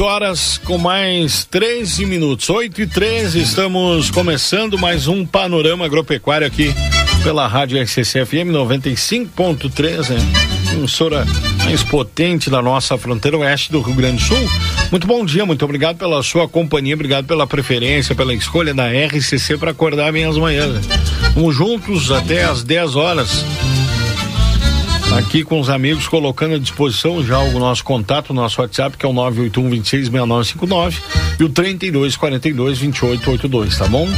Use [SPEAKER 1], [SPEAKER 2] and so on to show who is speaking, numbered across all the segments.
[SPEAKER 1] Horas com mais 13 minutos. 8 e 13, estamos começando mais um panorama agropecuário aqui pela Rádio RCC-FM 95.3, né? Emissora mais potente da nossa fronteira oeste do Rio Grande do Sul. Muito bom dia, muito obrigado pela sua companhia, obrigado pela preferência, pela escolha da RCC para acordar bem as manhãs. Vamos juntos até às 10 horas aqui com os amigos, colocando à disposição já o nosso contato, o nosso WhatsApp, que é o 981 266959 e o 32 42 2882, tá bom?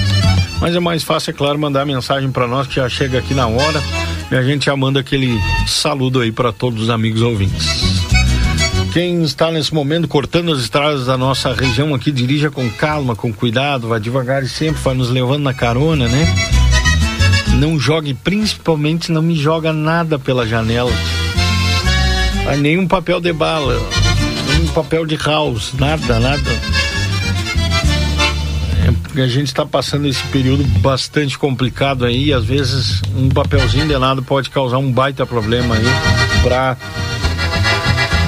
[SPEAKER 1] Mas é mais fácil, é claro, mandar mensagem para nós que já chega aqui na hora e a gente já manda aquele saludo aí para todos os amigos ouvintes. Quem está nesse momento cortando as estradas da nossa região aqui, dirija com calma, com cuidado, vá devagar e sempre vai nos levando na carona, né? Não jogue, principalmente não me joga nada pela janela. Ah, nenhum papel de bala, nenhum papel de house, nada, nada. É porque a gente está passando esse período bastante complicado aí, e às vezes um papelzinho de nada pode causar um baita problema aí para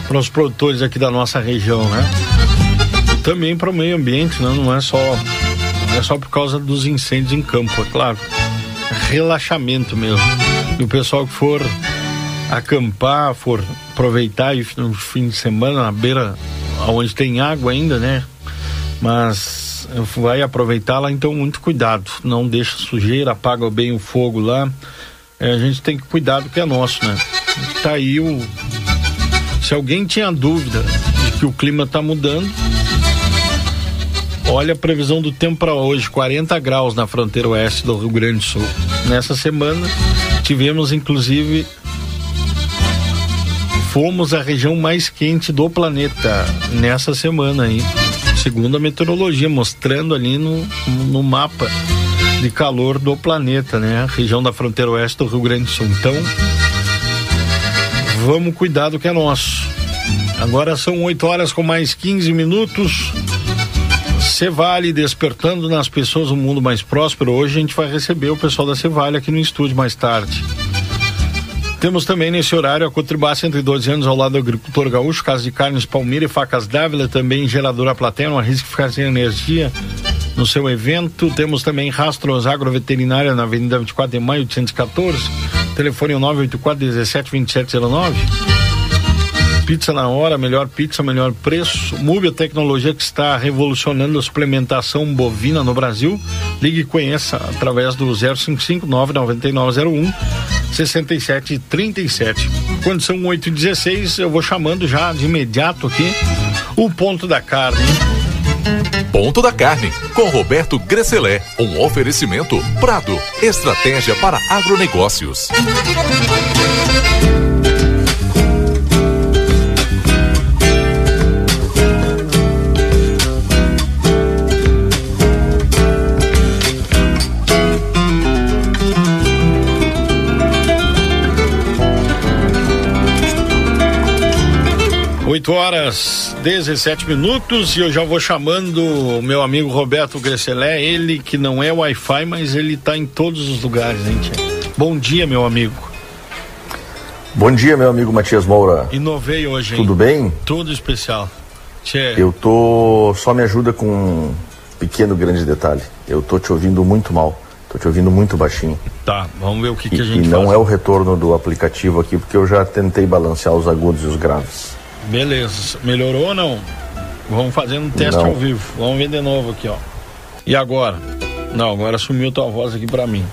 [SPEAKER 1] para os produtores aqui da nossa região, né? Também para o meio ambiente, né? não é só é só por causa dos incêndios em campo, é claro relaxamento mesmo. E o pessoal que for acampar, for aproveitar no fim de semana na beira, onde tem água ainda, né? Mas vai aproveitar lá, então muito cuidado. Não deixa sujeira, apaga bem o fogo lá. É, a gente tem que cuidar do que é nosso, né? Tá aí o. Se alguém tinha dúvida de que o clima está mudando, Olha a previsão do tempo para hoje: 40 graus na fronteira oeste do Rio Grande do Sul. Nessa semana tivemos inclusive fomos a região mais quente do planeta nessa semana aí, segundo a meteorologia, mostrando ali no, no mapa de calor do planeta, né? A região da fronteira oeste do Rio Grande do Sul. Então, vamos cuidar do que é nosso. Agora são 8 horas com mais 15 minutos. Cevale despertando nas pessoas um mundo mais próspero. Hoje a gente vai receber o pessoal da Cevale aqui no estúdio mais tarde. Temos também nesse horário a Cotribá 112 anos ao lado do agricultor gaúcho, Casa de Carnes Palmira e Facas Dávila, também geradora plateia, uma risco ficar sem energia no seu evento. Temos também Rastros Agroveterinária na Avenida 24 de Maio 814, telefone 984 17 2709. Pizza na hora, melhor pizza, melhor preço. Mubi, a tecnologia que está revolucionando a suplementação bovina no Brasil. Ligue e conheça através do 055 99901 6737. Quando são 8 e 16 eu vou chamando já de imediato aqui o ponto da carne.
[SPEAKER 2] Ponto da Carne, com Roberto Gresselé. Um oferecimento Prado, estratégia para agronegócios.
[SPEAKER 1] 8 horas 17 minutos e eu já vou chamando o meu amigo Roberto Gresselé, ele que não é Wi-Fi, mas ele está em todos os lugares, gente. Bom dia, meu amigo.
[SPEAKER 3] Bom dia, meu amigo Matias Moura.
[SPEAKER 1] Inovei hoje, hein?
[SPEAKER 3] Tudo bem?
[SPEAKER 1] Tudo especial.
[SPEAKER 3] Tchê. Eu tô. Só me ajuda com um pequeno grande detalhe. Eu tô te ouvindo muito mal. Tô te ouvindo muito baixinho.
[SPEAKER 1] Tá, vamos ver o que,
[SPEAKER 3] e,
[SPEAKER 1] que a gente
[SPEAKER 3] E
[SPEAKER 1] não
[SPEAKER 3] faz. é o retorno do aplicativo aqui, porque eu já tentei balancear os agudos e os graves.
[SPEAKER 1] Beleza. Melhorou ou não? Vamos fazendo um teste
[SPEAKER 3] Não.
[SPEAKER 1] ao vivo. Vamos ver de novo aqui, ó. E agora? Não, agora sumiu tua voz aqui pra mim.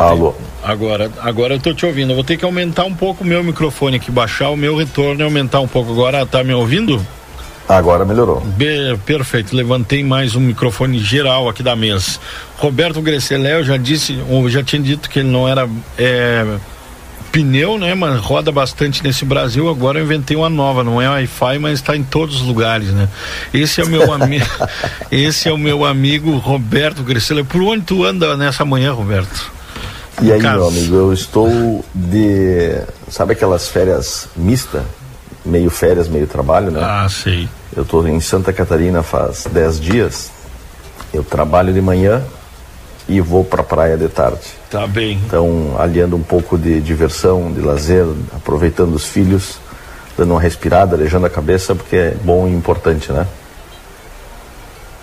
[SPEAKER 3] Alô.
[SPEAKER 1] Ter... Agora, agora eu tô te ouvindo. Eu vou ter que aumentar um pouco o meu microfone aqui, baixar o meu retorno e aumentar um pouco. Agora tá me ouvindo?
[SPEAKER 3] Agora melhorou.
[SPEAKER 1] Be- perfeito, levantei mais um microfone geral aqui da mesa. Roberto Gresselé, eu já disse, eu já tinha dito que ele não era é, pneu, né? Mas roda bastante nesse Brasil. Agora eu inventei uma nova, não é Wi-Fi, mas está em todos os lugares, né? Esse é o meu amigo, esse é o meu amigo Roberto Gresselé. Por onde tu anda nessa manhã, Roberto?
[SPEAKER 3] E aí, meu amigo, eu estou de. Sabe aquelas férias mista? Meio férias, meio trabalho, né?
[SPEAKER 1] Ah, sei.
[SPEAKER 3] Eu estou em Santa Catarina faz 10 dias. Eu trabalho de manhã e vou para a praia de tarde.
[SPEAKER 1] Tá bem.
[SPEAKER 3] Então, aliando um pouco de diversão, de lazer, aproveitando os filhos, dando uma respirada, arejando a cabeça, porque é bom e importante, né?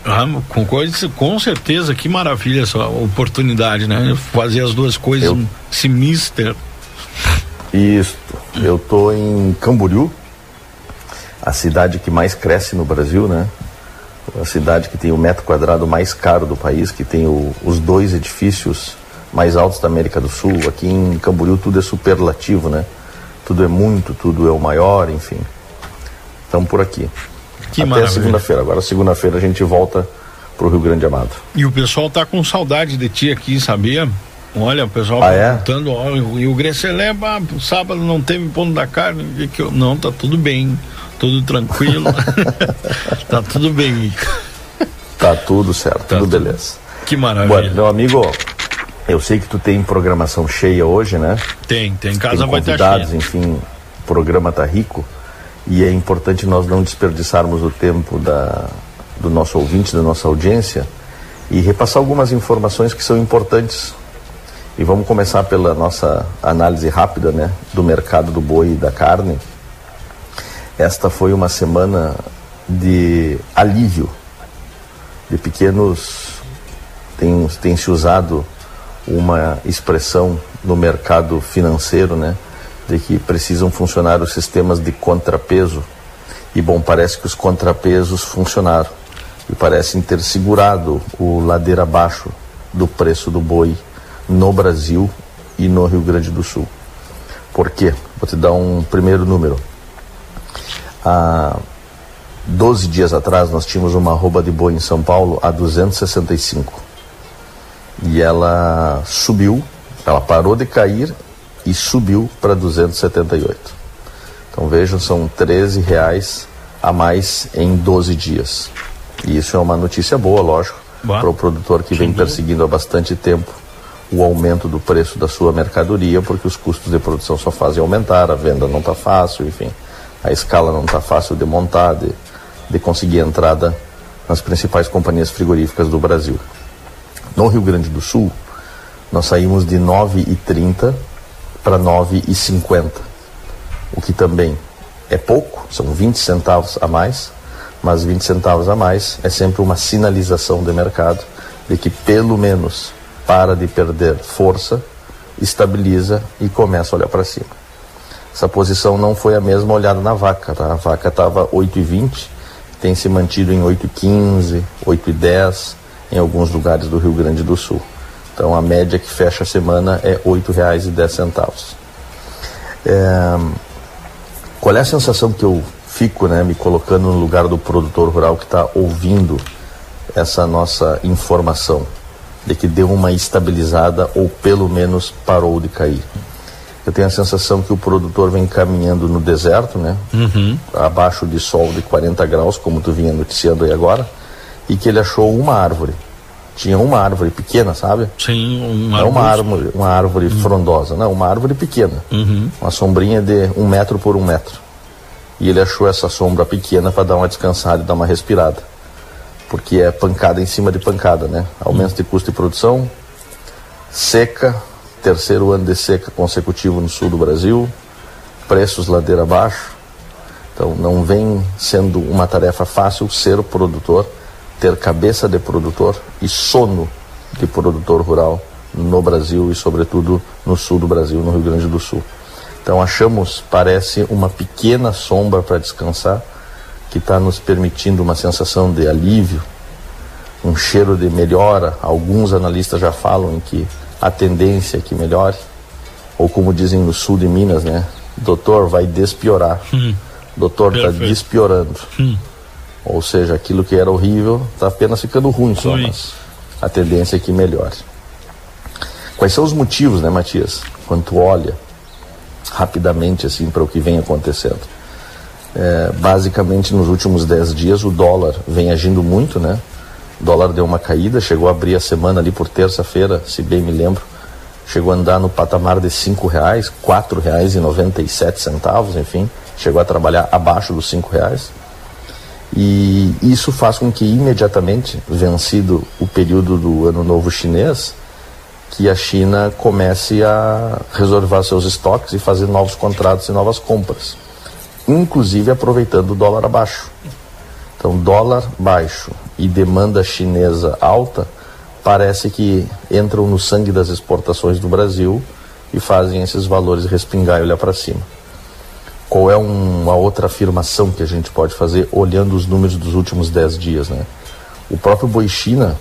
[SPEAKER 1] Ah, com, coisa, com certeza, que maravilha essa oportunidade, né? Fazer as duas coisas,
[SPEAKER 3] Eu-
[SPEAKER 1] mister.
[SPEAKER 3] Isso. Eu tô em Camboriú, a cidade que mais cresce no Brasil, né? A cidade que tem o metro quadrado mais caro do país, que tem o- os dois edifícios mais altos da América do Sul. Aqui em Camboriú tudo é superlativo, né? Tudo é muito, tudo é o maior, enfim. Estamos por aqui.
[SPEAKER 1] Que
[SPEAKER 3] Até segunda-feira. Agora segunda-feira a gente volta pro Rio Grande Amado.
[SPEAKER 1] E o pessoal tá com saudade de ti aqui, sabia? Olha, o pessoal
[SPEAKER 3] Ah, é?
[SPEAKER 1] perguntando, ó, e o Grecelé, ah, sábado não teve ponto da carne, que que eu- não, tá tudo bem, tudo tranquilo, tá tudo bem,
[SPEAKER 3] Tá tudo certo,
[SPEAKER 1] Tá
[SPEAKER 3] tudo beleza.
[SPEAKER 1] que
[SPEAKER 3] Bom,
[SPEAKER 1] maravilha.
[SPEAKER 3] meu amigo, eu sei que tu tem programação cheia hoje, né?
[SPEAKER 1] Tem, tem,
[SPEAKER 3] tem
[SPEAKER 1] casa vai estar cheia.
[SPEAKER 3] enfim, o programa tá rico e é importante nós não desperdiçarmos o tempo da, do nosso ouvinte, da nossa audiência e repassar algumas informações que são importantes. E vamos começar pela nossa análise rápida, né, do mercado do boi e da carne. Esta foi uma semana de alívio, de pequenos tem, tem se usado uma expressão no mercado financeiro, né, de que precisam funcionar os sistemas de contrapeso. E bom, parece que os contrapesos funcionaram e parecem ter segurado o ladeira abaixo do preço do boi no Brasil e no Rio Grande do Sul. Por quê? Vou te dar um primeiro número. Há 12 dias atrás nós tínhamos uma arroba de boi em São Paulo a 265 e ela subiu, ela parou de cair e subiu para 278. Então vejam, são 13 reais a mais em 12 dias. E isso é uma notícia boa, lógico, para o produtor que vem perseguindo há bastante tempo o aumento do preço da sua mercadoria, porque os custos de produção só fazem aumentar, a venda não está fácil, enfim, a escala não está fácil de montar, de, de conseguir entrada nas principais companhias frigoríficas do Brasil. No Rio Grande do Sul, nós saímos de 9,30 para 9,50, o que também é pouco, são 20 centavos a mais, mas 20 centavos a mais é sempre uma sinalização de mercado de que pelo menos para de perder força, estabiliza e começa a olhar para cima. Essa posição não foi a mesma olhada na vaca, tá? A vaca estava 8,20, tem se mantido em 8,15, 8,10 em alguns lugares do Rio Grande do Sul. Então a média que fecha a semana é R$ 8,10. É, qual é a sensação que eu fico, né, me colocando no lugar do produtor rural que está ouvindo essa nossa informação de que deu uma estabilizada ou pelo menos parou de cair? Eu tenho a sensação que o produtor vem caminhando no deserto, né? Abaixo de sol de 40 graus, como tu vinha noticiando aí agora, e que ele achou uma árvore. Tinha uma árvore pequena, sabe?
[SPEAKER 1] Sim, um
[SPEAKER 3] Não uma árvore, uma árvore frondosa, não, uma árvore pequena. Uma sombrinha de um metro por um metro. E ele achou essa sombra pequena para dar uma descansada e dar uma respirada. Porque é pancada em cima de pancada, né? Aumento de custo de produção, seca, terceiro ano de seca consecutivo no sul do Brasil, preços ladeira abaixo. Então não vem sendo uma tarefa fácil ser o produtor, ter cabeça de produtor e sono de produtor rural no Brasil e sobretudo no sul do Brasil, no Rio Grande do Sul. Então achamos, parece, uma pequena sombra para descansar, que está nos permitindo uma sensação de alívio, um cheiro de melhora. Alguns analistas já falam em que a tendência é que melhore, ou como dizem no sul de Minas, né? Doutor, vai despiorar. Hum. Doutor, está despiorando. Hum. Ou seja, aquilo que era horrível está apenas ficando ruim só, mas a tendência é que melhore. Quais são os motivos, né, Matias? Quando tu olha rapidamente assim para o que vem acontecendo. É, basicamente nos últimos 10 dias o dólar vem agindo muito, né? O dólar deu uma caída, chegou a abrir a semana ali por terça-feira, se bem me lembro, chegou a andar no patamar de cinco reais, quatro reais e noventa e sete centavos, enfim, chegou a trabalhar abaixo dos cinco reais. E isso faz com que imediatamente, vencido o período do ano novo chinês, que a China comece a reservar seus estoques e fazer novos contratos e novas compras, inclusive aproveitando o dólar abaixo. Então, dólar baixo e demanda chinesa alta parece que entram no sangue das exportações do Brasil e fazem esses valores respingar e olhar para cima. Qual é um, uma outra afirmação que a gente pode fazer olhando os números dos últimos 10 dias? Né? O próprio Boi China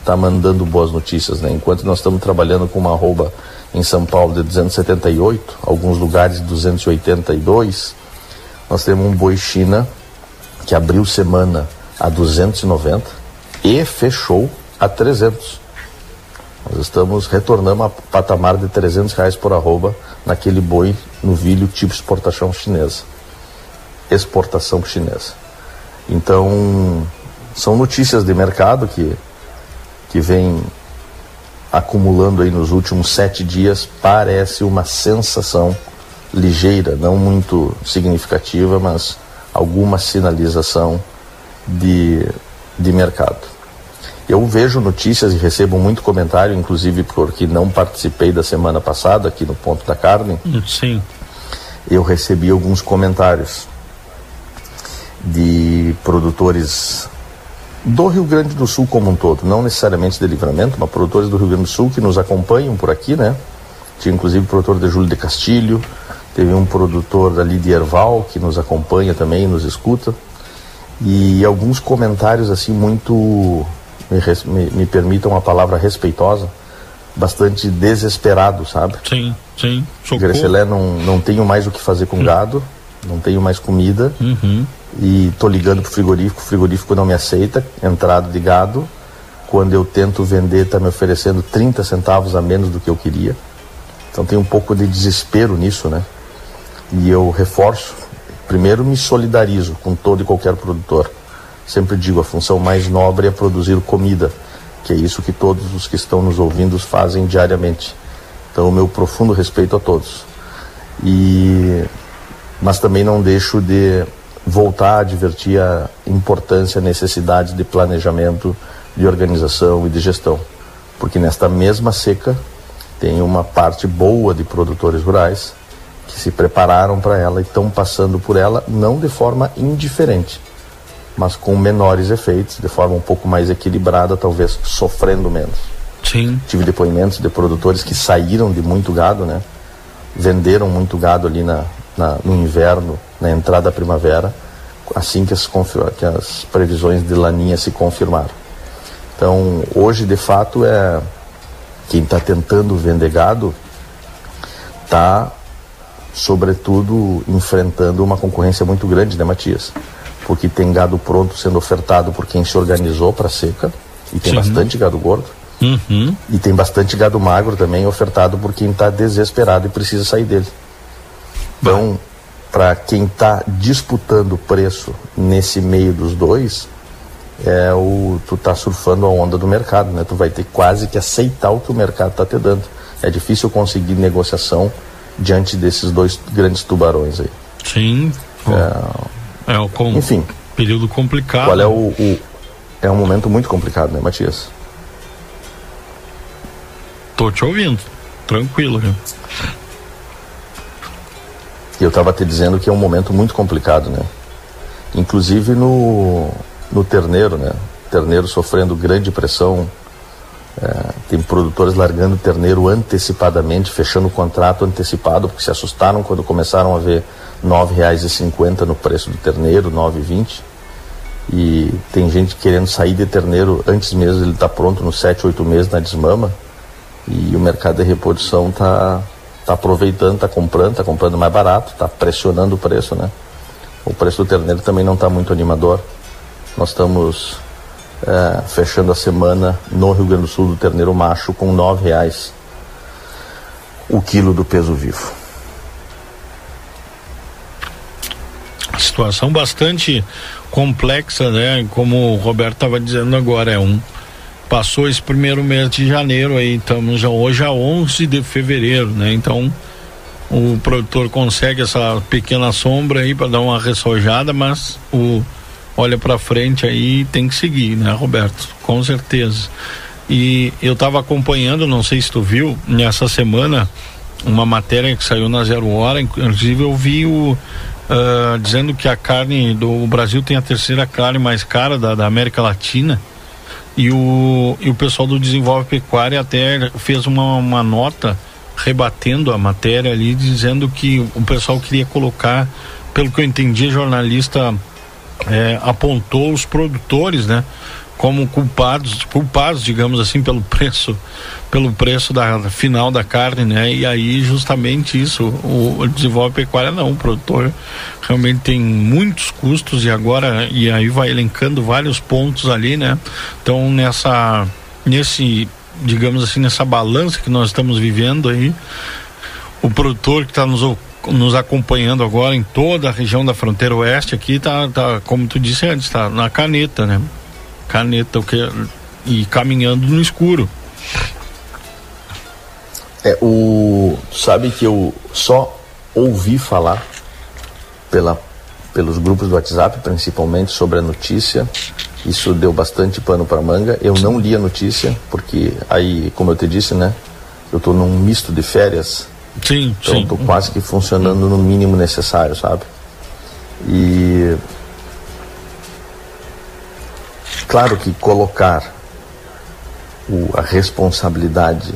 [SPEAKER 3] está mandando boas notícias, né? Enquanto nós estamos trabalhando com uma arroba em São Paulo de 278, alguns lugares 282, nós temos um boi China que abriu semana a 290 e fechou a 300. Nós estamos retornando a patamar de 300 reais por arroba naquele boi no vilho tipo exportação chinesa. Exportação chinesa. Então, são notícias de mercado que que vem acumulando aí nos últimos sete dias parece uma sensação ligeira, não muito significativa, mas alguma sinalização de, de mercado. Eu vejo notícias e recebo muito comentário, inclusive porque não participei da semana passada aqui no Ponto da Carne.
[SPEAKER 1] Sim.
[SPEAKER 3] Eu recebi alguns comentários de produtores do Rio Grande do Sul como um todo, não necessariamente de livramento, mas produtores do Rio Grande do Sul que nos acompanham por aqui, né? Tinha inclusive o produtor de Júlio de Castilho, teve um produtor ali de Erval que nos acompanha também, nos escuta. E alguns comentários assim muito, me, me, me permitam a palavra respeitosa, bastante desesperado, sabe?
[SPEAKER 1] Sim, sim.
[SPEAKER 3] Grecelé, não, não tenho mais o que fazer com gado, não tenho mais comida.
[SPEAKER 1] Uhum
[SPEAKER 3] e tô ligando pro frigorífico, o frigorífico não me aceita, entrada de gado. Quando eu tento vender, está me oferecendo 30 centavos a menos do que eu queria. Então tem um pouco de desespero nisso, né? E eu reforço, primeiro me solidarizo com todo e qualquer produtor. Sempre digo, a função mais nobre é produzir comida, que é isso que todos os que estão nos ouvindo fazem diariamente. Então, o meu profundo respeito a todos. E mas também não deixo de voltar a advertir a importância, a necessidade de planejamento, de organização e de gestão. Porque nesta mesma seca tem uma parte boa de produtores rurais que se prepararam para ela e estão passando por ela não de forma indiferente, mas com menores efeitos, de forma um pouco mais equilibrada, talvez sofrendo menos.
[SPEAKER 1] Sim.
[SPEAKER 3] Tive depoimentos de produtores que saíram de muito gado, né? Venderam muito gado ali na, na, no inverno, na entrada da primavera, assim que as, que as previsões de laninha se confirmaram. Então, hoje, de fato, é quem está tentando vender gado está, sobretudo, enfrentando uma concorrência muito grande, né, Matias? Porque tem gado pronto sendo ofertado por quem se organizou para seca, e tem Sim. bastante gado gordo.
[SPEAKER 1] Uhum.
[SPEAKER 3] E tem bastante gado magro também ofertado por quem está desesperado e precisa sair dele. Então, para quem está disputando o preço nesse meio dos dois, é o tu tá surfando a onda do mercado, né? Tu vai ter quase que aceitar o que o mercado está te dando. É difícil conseguir negociação diante desses dois grandes tubarões aí.
[SPEAKER 1] Sim. É, é o com... enfim. Período complicado.
[SPEAKER 3] Qual é o, o, é um momento muito complicado, né, Matias?
[SPEAKER 1] Tô te ouvindo. Tranquilo, né?
[SPEAKER 3] eu estava te dizendo que é um momento muito complicado, né? Inclusive no, no terneiro, né? Terneiro sofrendo grande pressão É, tem produtores largando terneiro antecipadamente, fechando o contrato antecipado, porque se assustaram quando começaram a ver R$ 9,50 no preço do terneiro, R$ 9,20. E tem gente querendo sair de terneiro antes mesmo ele estar tá pronto nos 7, 8 meses na desmama. E o mercado de reposição está tá aproveitando, está comprando, está comprando mais barato, está pressionando o preço, né? O preço do terneiro também não está muito animador. Nós estamos é, fechando a semana no Rio Grande do Sul do terneiro macho com nove reais o quilo do peso vivo.
[SPEAKER 1] Situação bastante complexa, né? Como o Roberto estava dizendo agora, é um passou esse primeiro mês de janeiro aí, estamos já hoje a 11 de fevereiro, né? Então o produtor consegue essa pequena sombra aí para dar uma ressojada, mas o olha para frente aí tem que seguir, né, Roberto? Com certeza. E eu estava acompanhando, não sei se tu viu, nessa semana, uma matéria que saiu na Zero Hora, inclusive eu vi o. Uh, dizendo que a carne do Brasil tem a terceira carne mais cara da, da América Latina e o, e o pessoal do Desenvolve Pecuária até fez uma, uma nota rebatendo a matéria ali, dizendo que o pessoal queria colocar, pelo que eu entendi, jornalista é, apontou os produtores, né? Como culpados, culpados, digamos assim, pelo preço, pelo preço da final da carne, né? E aí justamente isso, o, o desenvolve pecuária não, o produtor realmente tem muitos custos e agora e aí vai elencando vários pontos ali, né? Então nessa nesse, digamos assim, nessa balança que nós estamos vivendo aí, o produtor que está nos nos acompanhando agora em toda a região da fronteira oeste aqui tá, tá como tu disse antes, tá na caneta, né? Caneta, o que e caminhando no escuro.
[SPEAKER 3] É, o sabe que eu só ouvi falar pela pelos grupos do WhatsApp, principalmente sobre a notícia. Isso deu bastante pano para manga. Eu não li a notícia porque aí, como eu te disse, né? Eu estou num misto de férias
[SPEAKER 1] Sim,
[SPEAKER 3] então,
[SPEAKER 1] sim.
[SPEAKER 3] tô quase que funcionando no mínimo necessário, sabe? E claro que colocar o, a responsabilidade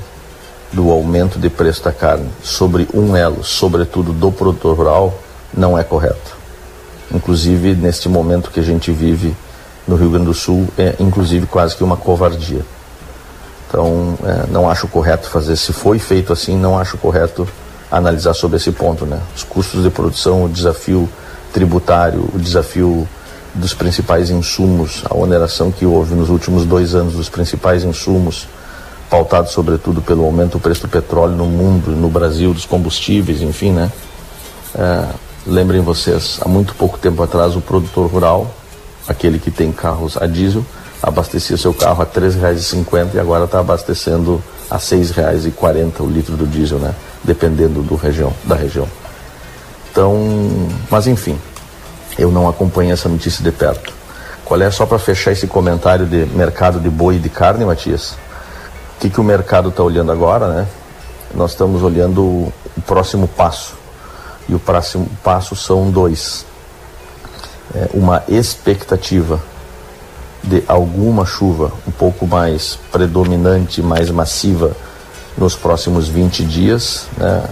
[SPEAKER 3] do aumento de preço da carne sobre um elo, sobretudo do produtor rural, não é correto. Inclusive, neste momento que a gente vive no Rio Grande do Sul, é inclusive quase que uma covardia. Então, é, não acho correto fazer. Se foi feito assim, não acho correto analisar sobre esse ponto, né? Os custos de produção, o desafio tributário, o desafio dos principais insumos, a oneração que houve nos últimos dois anos dos principais insumos, pautado sobretudo pelo aumento do preço do petróleo no mundo, no Brasil, dos combustíveis, enfim, né? É, lembrem vocês, há muito pouco tempo atrás o produtor rural, aquele que tem carros a diesel, abastecia seu carro a R$ 3,50 e agora está abastecendo a R$ 6,40 o litro do diesel, né? Dependendo do região, da região. Então, mas enfim, eu não acompanho essa notícia de perto. Qual é, só para fechar esse comentário de mercado de boi e de carne, Matias? O que, que o mercado está olhando agora, né? Nós estamos olhando o, próximo passo. E o próximo passo são dois. É, uma expectativa de alguma chuva um pouco mais predominante, mais massiva nos próximos 20 dias. Né?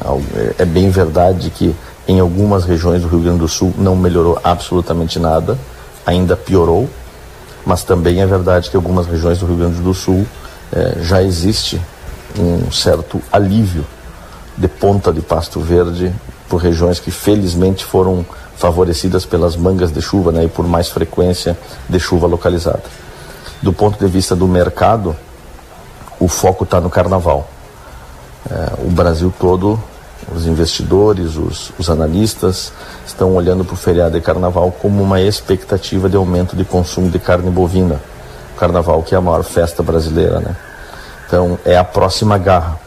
[SPEAKER 3] É bem verdade que em algumas regiões do Rio Grande do Sul não melhorou absolutamente nada, ainda piorou, mas também é verdade que algumas regiões do Rio Grande do Sul é, já existe um certo alívio de ponta de pasto verde por regiões que felizmente foram favorecidas pelas mangas de chuva né, e por mais frequência de chuva localizada. Do ponto de vista do mercado, o foco está no carnaval. É, o Brasil todo, os investidores, os, os analistas, estão olhando para o feriado de carnaval como uma expectativa de aumento de consumo de carne bovina. O carnaval, que é a maior festa brasileira, né? Então, é a próxima garra.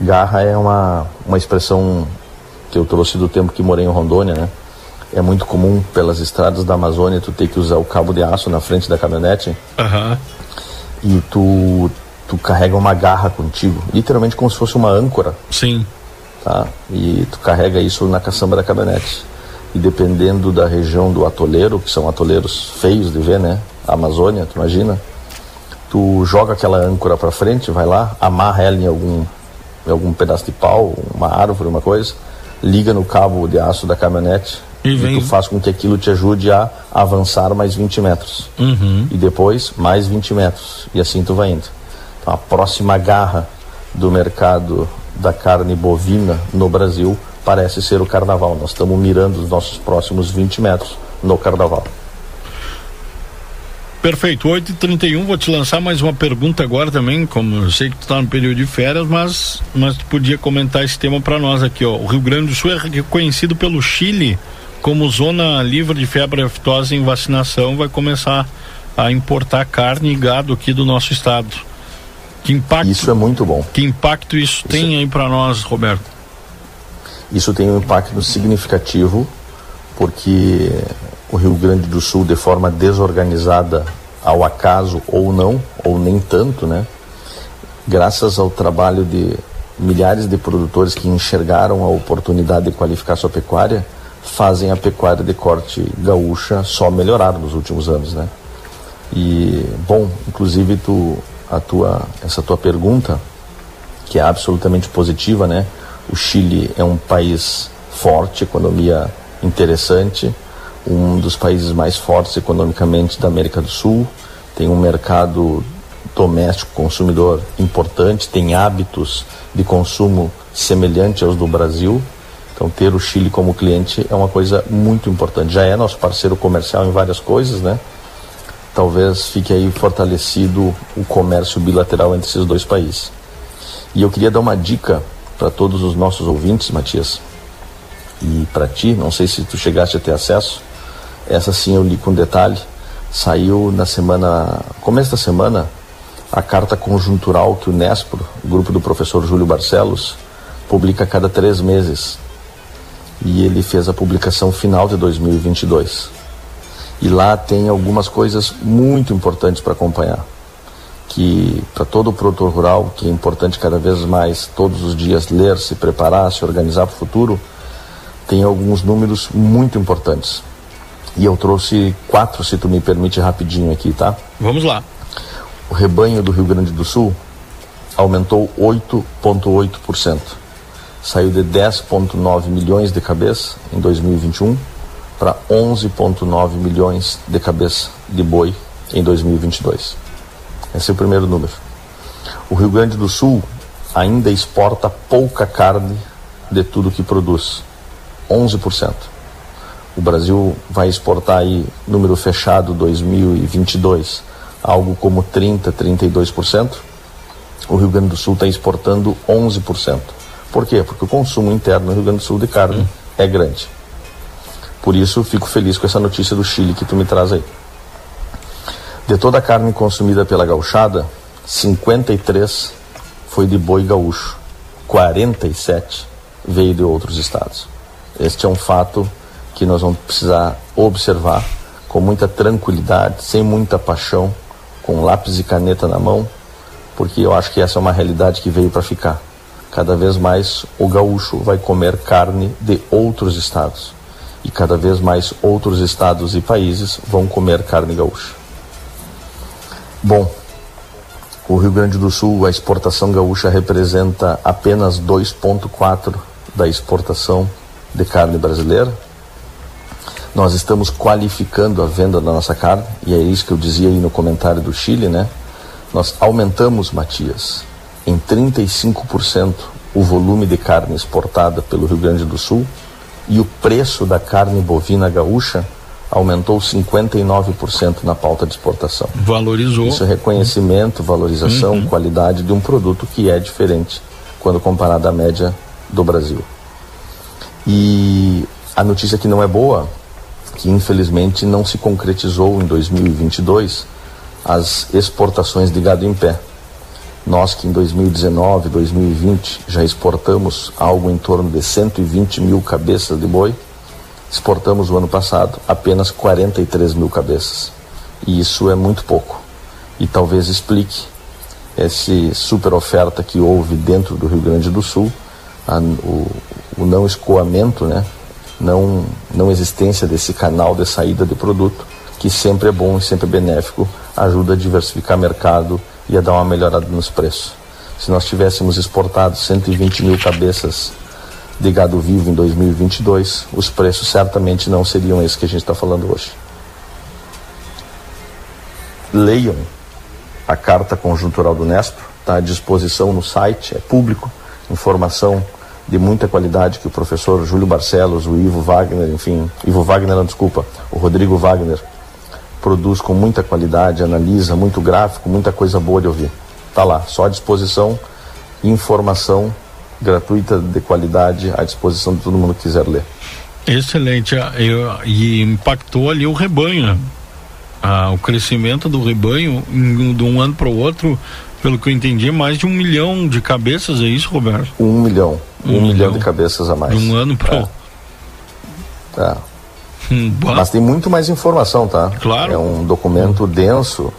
[SPEAKER 3] Garra é uma, uma expressão que eu trouxe do tempo que morei em Rondônia, né? É muito comum pelas estradas da Amazônia tu ter que usar o cabo de aço na frente da caminhonete
[SPEAKER 1] uhum.
[SPEAKER 3] e tu tu carrega uma garra contigo, literalmente como se fosse uma âncora.
[SPEAKER 1] Sim.
[SPEAKER 3] Tá? E tu carrega isso na caçamba da caminhonete. E dependendo da região do atoleiro, que são atoleiros feios de ver, né? A Amazônia, tu imagina? tu joga aquela âncora para frente, vai lá, amarra ela em algum, em algum pedaço de pau, uma árvore, uma coisa, liga no cabo de aço da caminhonete e, e tu faz com que aquilo te ajude a avançar mais 20 metros.
[SPEAKER 1] Uhum.
[SPEAKER 3] E depois mais 20 metros. E assim tu vai indo. Então a próxima garra do mercado da carne bovina no Brasil parece ser o carnaval. Nós estamos mirando os nossos próximos 20 metros no carnaval.
[SPEAKER 1] Perfeito, 8h31, vou te lançar mais uma pergunta agora também, como eu sei que tu está no período de férias, mas, mas tu podia comentar esse tema para nós aqui, ó. O Rio Grande do Sul é reconhecido pelo Chile como zona livre de febre aftosa em vacinação, vai começar a importar carne e gado aqui do nosso estado. Que impacto?
[SPEAKER 3] Isso é muito bom.
[SPEAKER 1] Que impacto isso, isso tem é... aí para nós, Roberto?
[SPEAKER 3] Isso tem um impacto significativo, porque o Rio Grande do Sul, de forma desorganizada, ao acaso ou não, ou nem tanto, né? Graças ao trabalho de milhares de produtores que enxergaram a oportunidade de qualificar sua pecuária, fazem a pecuária de corte gaúcha só melhorar nos últimos anos, né? E bom, inclusive tu a tua essa tua pergunta que é absolutamente positiva, né? O Chile é um país forte, economia interessante, um dos países mais fortes economicamente da América do Sul, tem um mercado doméstico consumidor importante, tem hábitos de consumo semelhante aos do Brasil. Então, ter o Chile como cliente é uma coisa muito importante. Já é nosso parceiro comercial em várias coisas, né? Talvez fique aí fortalecido o comércio bilateral entre esses dois países. E eu queria dar uma dica para todos os nossos ouvintes, Matias, e para ti, não sei se tu chegaste a ter acesso, essa sim eu li com detalhe. Saiu na semana, começo da semana, a carta conjuntural que o Nespro, grupo do professor Júlio Barcelos, publica a cada três meses. E ele fez a publicação final de 2022. E lá tem algumas coisas muito importantes para acompanhar. Que para todo o produtor rural, que é importante cada vez mais todos os dias ler, se preparar, se organizar para o futuro, tem alguns números muito importantes. E eu trouxe quatro, se tu me permite, rapidinho aqui, tá?
[SPEAKER 1] Vamos lá.
[SPEAKER 3] O rebanho do Rio Grande do Sul aumentou 8,8%. Saiu de 10,9 milhões de cabeças em 2021 para 11,9 milhões de cabeças de boi em 2022. Esse é o primeiro número. O Rio Grande do Sul ainda exporta pouca carne de tudo que produz, 11% o Brasil vai exportar aí, número fechado 2022, algo como 30, 32%. O Rio Grande do Sul está exportando 11%. Por quê? Porque o consumo interno no Rio Grande do Sul de carne é grande. Por isso, fico feliz com essa notícia do Chile que tu me traz aí. De toda a carne consumida pela gauchada, 53 foi de boi gaúcho, 47 veio de outros estados. Este é um fato que nós vamos precisar observar com muita tranquilidade, sem muita paixão, com lápis e caneta na mão, porque eu acho que essa é uma realidade que veio para ficar. Cada vez mais o gaúcho vai comer carne de outros estados e cada vez mais outros estados e países vão comer carne gaúcha. Bom, o Rio Grande do Sul, a exportação gaúcha representa apenas 2,4% da exportação de carne brasileira, nós estamos qualificando a venda da nossa carne, e é isso que eu dizia aí no comentário do Chile, né? Nós aumentamos, Matias, em 35% o volume de carne exportada pelo Rio Grande do Sul e o preço da carne bovina gaúcha aumentou 59% na pauta de exportação.
[SPEAKER 1] Valorizou.
[SPEAKER 3] Isso é reconhecimento, valorização, uhum. qualidade de um produto que é diferente quando comparado à média do Brasil. E a notícia que não é boa que infelizmente não se concretizou em 2022 as exportações de gado em pé. Nós que em 2019, 2020 já exportamos algo em torno de 120 mil cabeças de boi, exportamos o ano passado apenas 43 mil cabeças. E isso é muito pouco. E talvez explique essa super oferta que houve dentro do Rio Grande do Sul, a, o, o não escoamento, né, não, não existência desse canal de saída de produto que sempre é bom e sempre é benéfico, ajuda a diversificar mercado e a dar uma melhorada nos preços. Se nós tivéssemos exportado 120 mil cabeças de gado vivo em 2022, os preços certamente não seriam esses que a gente está falando hoje. Leiam a carta conjuntural do Nestor, está à disposição no site, é público, informação de muita qualidade que o professor Júlio Barcelos, o Ivo Wagner, enfim, Ivo Wagner, não, desculpa, o Rodrigo Wagner produz com muita qualidade, analisa, muito gráfico, muita coisa boa de ouvir. Tá lá, só à disposição, informação gratuita de qualidade à disposição de todo mundo que quiser ler.
[SPEAKER 1] Excelente, ah, e impactou ali o rebanho, né? ah, o crescimento do rebanho de um ano para o outro, pelo que eu entendi, mais de um milhão de cabeças, é isso, Roberto?
[SPEAKER 3] Um milhão, um, um milhão, milhão, de cabeças a mais.
[SPEAKER 1] De um ano para
[SPEAKER 3] é. é. Hum, Mas tem muito mais informação, tá?
[SPEAKER 1] Claro.
[SPEAKER 3] É um documento denso.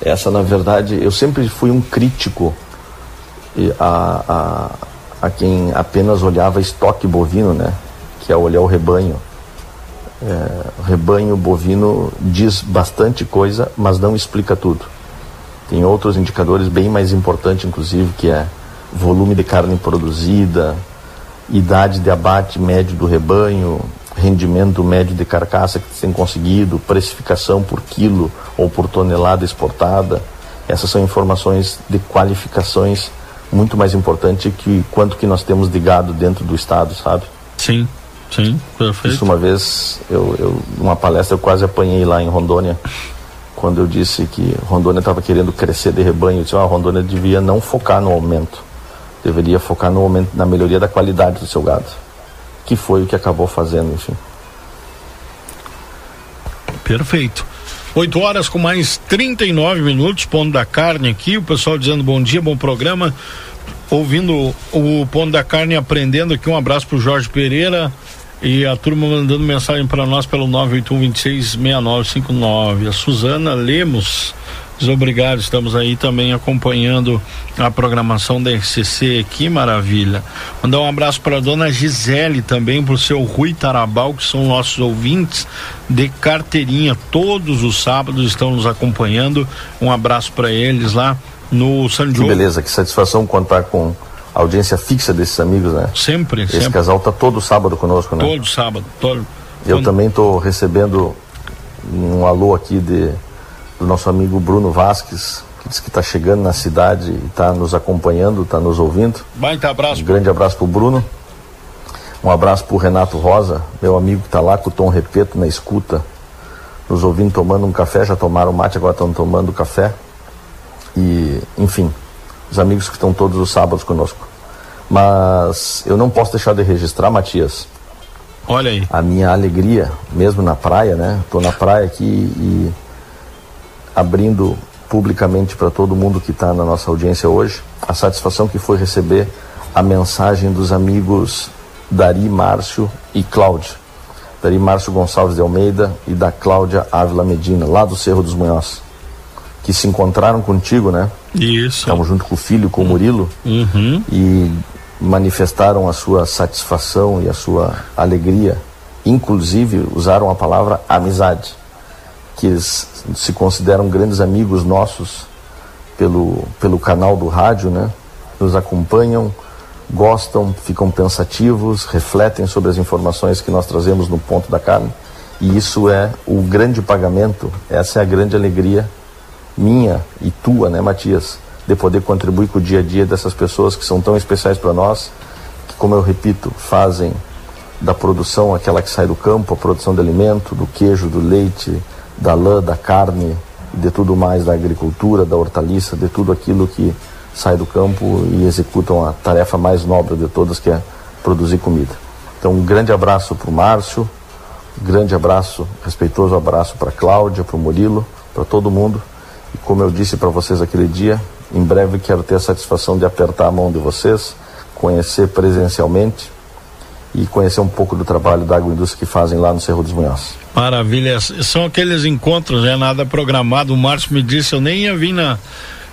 [SPEAKER 3] Essa, na verdade, eu sempre fui um crítico a, a, a quem apenas olhava estoque bovino, né? Que é olhar o rebanho. É, o rebanho bovino diz bastante coisa, mas não explica tudo. Tem outros indicadores bem mais importantes, inclusive, que é volume de carne produzida, idade de abate médio do rebanho, rendimento médio de carcaça que tem conseguido, precificação por quilo ou por tonelada exportada. Essas são informações de qualificações muito mais importantes que quanto que nós temos de gado dentro do estado, sabe?
[SPEAKER 1] Sim, sim, perfeito.
[SPEAKER 3] Isso uma vez, eu, eu numa palestra eu quase apanhei lá em Rondônia, quando eu disse que Rondônia estava querendo crescer de rebanho, eu disse, ah, Rondônia devia não focar no aumento, deveria focar no aumento, na melhoria da qualidade do seu gado que foi o que acabou fazendo, enfim.
[SPEAKER 1] Perfeito. 8 horas com mais 39 minutos, Ponto da Carne aqui, o pessoal dizendo bom dia, bom programa. Ouvindo o Ponto da Carne aprendendo aqui, um abraço pro Jorge Pereira e a turma mandando mensagem para nós pelo 981 26 6959. A Suzana Lemos Obrigado, estamos aí também acompanhando a programação da RCC, que maravilha. Mandar um abraço para a dona Gisele também, para o seu Rui Tarabal, que são nossos ouvintes de carteirinha. Todos os sábados estão nos acompanhando. Um abraço para eles lá no San Diogo.
[SPEAKER 3] Que beleza, que satisfação contar com a audiência fixa desses amigos, né?
[SPEAKER 1] Sempre,
[SPEAKER 3] Esse
[SPEAKER 1] sempre.
[SPEAKER 3] casal tá todo sábado conosco, né?
[SPEAKER 1] Todo sábado, todo.
[SPEAKER 3] Eu Quando... também estou recebendo um alô aqui de do nosso amigo Bruno Vasques, que diz que está chegando na cidade e está nos acompanhando, está nos ouvindo.
[SPEAKER 1] Baita abraço.
[SPEAKER 3] Um grande abraço para o Bruno. Um abraço para o Renato Rosa, meu amigo que está lá com o Tom Repeto na escuta, nos ouvindo tomando um café, já tomaram mate, agora estão tomando café. E, enfim, os amigos que estão todos os sábados conosco. Mas eu não posso deixar de registrar, Matias.
[SPEAKER 1] Olha aí.
[SPEAKER 3] A minha alegria, mesmo na praia, né? Estou na praia aqui e abrindo publicamente para todo mundo que está na nossa audiência hoje a satisfação que foi receber a mensagem dos amigos Dari Márcio e Cláudia. Dari Márcio Gonçalves de Almeida e da Cláudia Ávila Medina, lá do Cerro dos Munhoz, que se encontraram contigo, né?
[SPEAKER 1] Isso.
[SPEAKER 3] Estamos junto com o filho, com o Murilo,
[SPEAKER 1] uhum.
[SPEAKER 3] e manifestaram a sua satisfação e a sua alegria. Inclusive, usaram a palavra amizade que se consideram grandes amigos nossos pelo, pelo canal do rádio, né? Nos acompanham, gostam, ficam pensativos, refletem sobre as informações que nós trazemos no ponto da carne. E isso é o grande pagamento, essa é a grande alegria minha e tua, né, Matias, de poder contribuir com o dia a dia dessas pessoas que são tão especiais para nós, que, como eu repito, fazem da produção aquela que sai do campo, a produção de alimento, do queijo, do leite, da lã, da carne, de tudo mais da agricultura, da hortaliça, de tudo aquilo que sai do campo e executam a tarefa mais nobre de todas, que é produzir comida. Então, um grande abraço para o Márcio, grande abraço, respeitoso abraço para Cláudia, para o Murilo, para todo mundo. E como eu disse para vocês aquele dia, em breve quero ter a satisfação de apertar a mão de vocês, conhecer presencialmente e conhecer um pouco do trabalho da agroindústria que fazem lá no Cerro dos Munhoz.
[SPEAKER 1] Maravilha, são aqueles encontros, é nada programado. O Márcio me disse, eu nem ia vir na,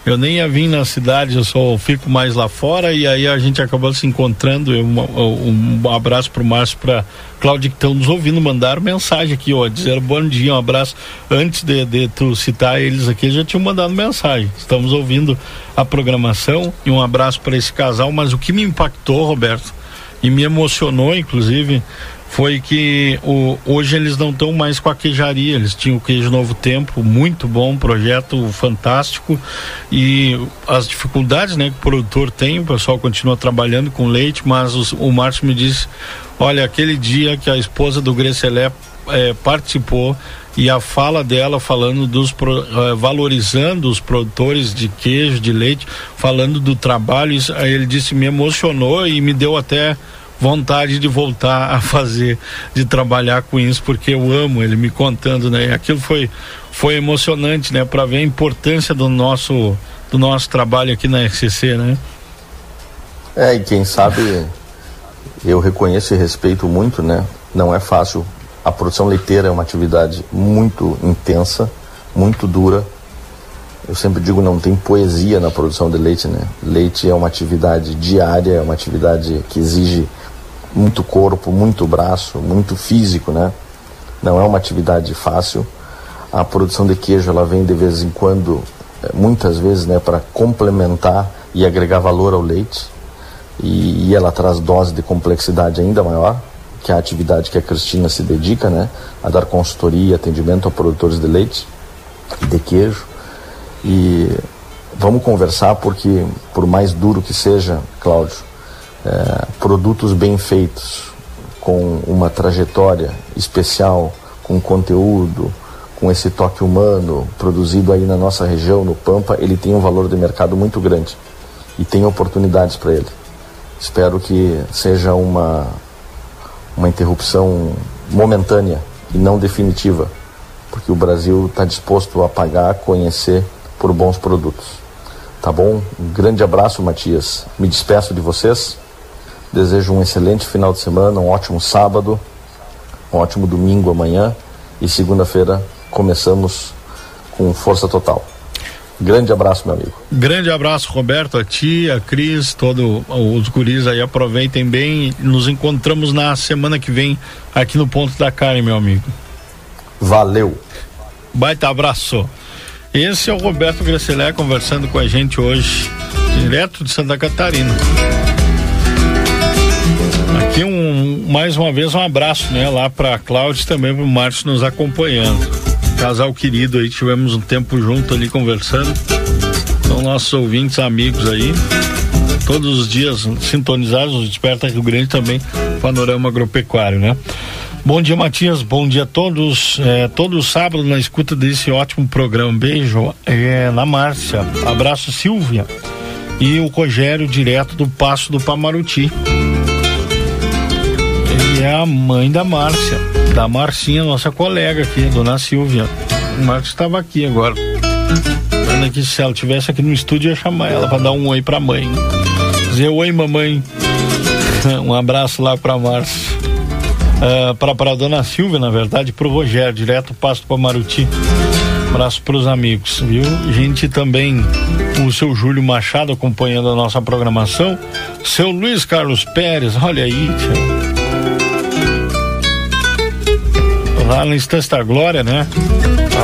[SPEAKER 1] Eu nem ia vir na cidade, eu só fico mais lá fora e aí a gente acabou se encontrando. Um, um abraço pro Márcio, pra Cláudia que estão nos ouvindo, mandaram mensagem aqui, ó, dizer bom dia, um abraço. Antes de, de tu citar eles aqui, já tinham mandado mensagem. Estamos ouvindo a programação e um abraço para esse casal, mas o que me impactou, Roberto, e me emocionou, inclusive, foi que o, hoje eles não estão mais com a queijaria, eles tinham o queijo Novo Tempo, muito bom, projeto fantástico. E as dificuldades né, que o produtor tem, o pessoal continua trabalhando com leite, mas os, o Márcio me disse, olha, aquele dia que a esposa do Grecelé é, participou e a fala dela falando dos uh, valorizando os produtores de queijo, de leite, falando do trabalho, isso, ele disse me emocionou e me deu até vontade de voltar a fazer, de trabalhar com isso, porque eu amo ele me contando, né? E aquilo foi foi emocionante, né, para ver a importância do nosso do nosso trabalho aqui na RCC, né?
[SPEAKER 3] É, e quem sabe eu reconheço e respeito muito, né? Não é fácil. A produção leiteira é uma atividade muito intensa, muito dura. Eu sempre digo, não tem poesia na produção de leite, né? Leite é uma atividade diária, é uma atividade que exige muito corpo, muito braço, muito físico, né? Não é uma atividade fácil. A produção de queijo ela vem de vez em quando, eh, muitas vezes, né, para complementar e agregar valor ao leite. E, e, ela traz dose de complexidade ainda maior, que é a atividade que a Cristina se dedica, né, a dar consultoria e atendimento a produtores de leite e de queijo. E vamos conversar porque, por mais duro que seja, Cláudio, é, produtos bem feitos, com uma trajetória especial, com conteúdo, com esse toque humano, produzido aí na nossa região, no Pampa, ele tem um valor de mercado muito grande e tem oportunidades para ele. Espero que seja uma, uma interrupção momentânea e não definitiva, porque o Brasil está disposto a pagar, conhecer por bons produtos. Tá bom? Um grande abraço, Matias. Me despeço de vocês. Desejo um excelente final de semana, um ótimo sábado, um ótimo domingo amanhã e segunda-feira começamos com força total. Grande abraço, meu amigo.
[SPEAKER 1] Grande abraço, Roberto, a ti, a Cris, todos os guris aí, aproveitem bem. Nos encontramos na semana que vem aqui no Ponto da Carne, meu amigo.
[SPEAKER 3] Valeu.
[SPEAKER 1] Baita abraço. Esse é o Roberto Grecelé conversando com a gente hoje, direto de Santa Catarina. Aqui um, mais uma vez um abraço, né, lá para Cláudio e também para o Márcio nos acompanhando. Casal querido aí, tivemos um tempo junto ali conversando. São nossos ouvintes, amigos aí. Todos os dias sintonizados, o Desperta Rio Grande também, panorama agropecuário, né? Bom dia, Matias. Bom dia a todos. É, todo sábado na escuta desse ótimo programa. Beijo é, na Márcia. Abraço, Silvia. E o Rogério, direto do Passo do Pamaruti é a mãe da Márcia, da Marcinha, nossa colega aqui, dona Silvia. O Marcos estava aqui agora. Olha aqui, se ela estivesse aqui no estúdio, ia chamar ela para dar um oi pra mãe. Dizer oi, mamãe. um abraço lá pra Márcia. Uh, para para dona Silvia, na verdade, pro Rogério, direto pasto para Maruti. Abraço pros amigos, viu? Gente também, o seu Júlio Machado acompanhando a nossa programação. Seu Luiz Carlos Pérez, olha aí, tia. Lá na Instância da Glória, né?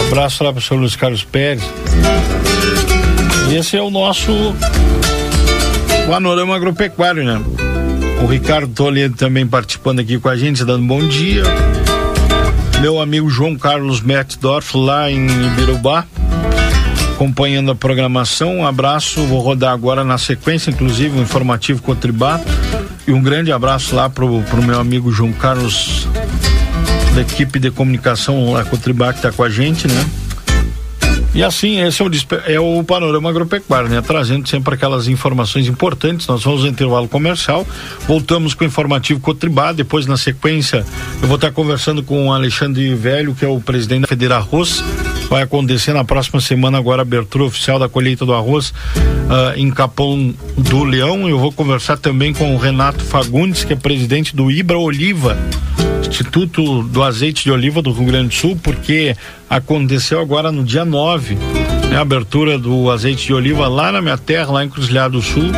[SPEAKER 1] Abraço lá pro senhor Luiz Carlos Pérez. E esse é o nosso panorama agropecuário, né? O Ricardo Toledo também participando aqui com a gente, dando bom dia. Meu amigo João Carlos Metzdorf lá em Ibirubá, acompanhando a programação. Um abraço, vou rodar agora na sequência, inclusive, o um informativo Cotribá. E um grande abraço lá pro, pro meu amigo João Carlos da equipe de comunicação lá com o Tribac que está com a gente, né? E assim, esse é o, é o panorama agropecuário, né? Trazendo sempre aquelas informações importantes. Nós vamos ao intervalo comercial, voltamos com o informativo Cotribá. Depois, na sequência, eu vou estar conversando com o Alexandre Velho, que é o presidente da Federa Arroz. Vai acontecer na próxima semana, agora, a abertura oficial da colheita do arroz uh, em Capão do Leão. Eu vou conversar também com o Renato Fagundes, que é presidente do Ibra Oliva Instituto do Azeite de Oliva do Rio Grande do Sul, porque aconteceu agora no dia 9 É a abertura do azeite de oliva lá na minha terra, lá em Cruzilhado do Sul.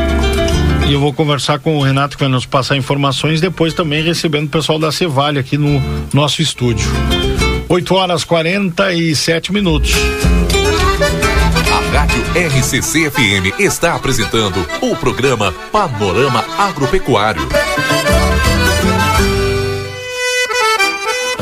[SPEAKER 1] E eu vou conversar com o Renato que vai nos passar informações, depois também recebendo o pessoal da Cevale aqui no nosso estúdio. 8 horas 47 minutos.
[SPEAKER 2] A Rádio RCC FM está apresentando o programa Panorama Agropecuário.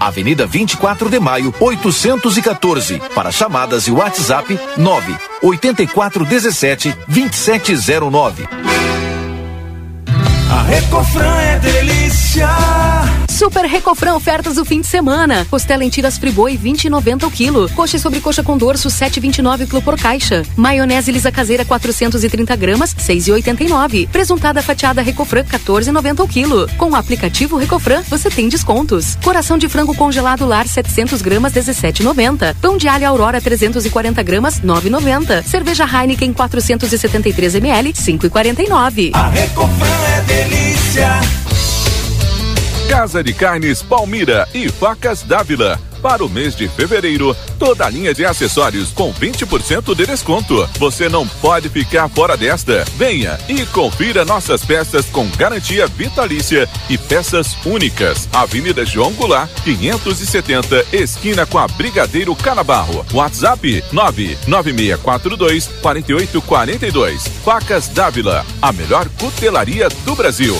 [SPEAKER 4] Avenida 24 de Maio, 814. Para chamadas e WhatsApp 9 8417 2709.
[SPEAKER 5] A Recofran é delícia.
[SPEAKER 6] Super Recofran ofertas do fim de semana. Costela em tiras friboi 20,90 o quilo. Coxa sobre coxa com dorso 7,29 quilo por caixa. Maionese lisa caseira 430 gramas 6,89. Presuntada fatiada Recofran 14,90 o quilo. Com o aplicativo Recofran você tem descontos. Coração de frango congelado lar 700 gramas 17,90. Pão de alho Aurora 340 gramas 9,90. Cerveja Heineken 473 ml 5,49.
[SPEAKER 5] A Recofran é delícia.
[SPEAKER 2] Casa de Carnes Palmira e Facas Dávila. Para o mês de fevereiro, toda a linha de acessórios com 20% de desconto. Você não pode ficar fora desta. Venha e confira nossas peças com garantia vitalícia e peças únicas. Avenida João Goulart, 570, esquina com a Brigadeiro Canabarro. WhatsApp 99642 4842. Facas Dávila, a melhor cutelaria do Brasil.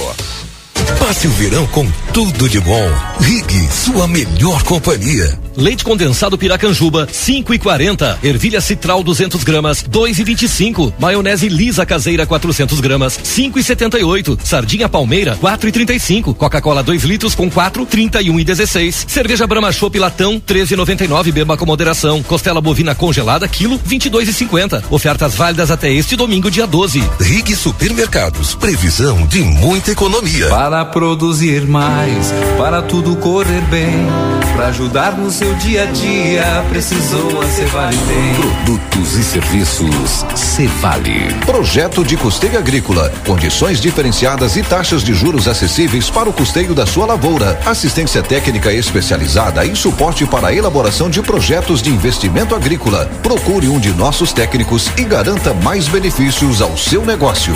[SPEAKER 7] Passe o verão com tudo de bom. Rig, sua melhor companhia.
[SPEAKER 8] Leite condensado Piracanjuba, 5 e 40. Ervilha citral 200 gramas, 2 e 25. Maionese lisa caseira 400 gramas, 5 e 78. Sardinha palmeira, 4 e 35. Coca-Cola 2 litros com 4, 31 e 16. Cerveja Brahma Chopp latão, 13 e 99. Beba com moderação. Costela bovina congelada, quilo, 22 e 50. Ofertas válidas até este domingo, dia 12.
[SPEAKER 7] Rig Supermercados, previsão de muita economia.
[SPEAKER 9] Para produzir mais, para tudo correr bem, para ajudar no seu dia a dia, precisou a Cevale tem.
[SPEAKER 7] Produtos e serviços Cevale. Projeto de custeio agrícola, condições diferenciadas e taxas de juros acessíveis para o custeio da sua lavoura, assistência técnica especializada e suporte para a elaboração de projetos de investimento agrícola. Procure um de nossos técnicos e garanta mais benefícios ao seu negócio.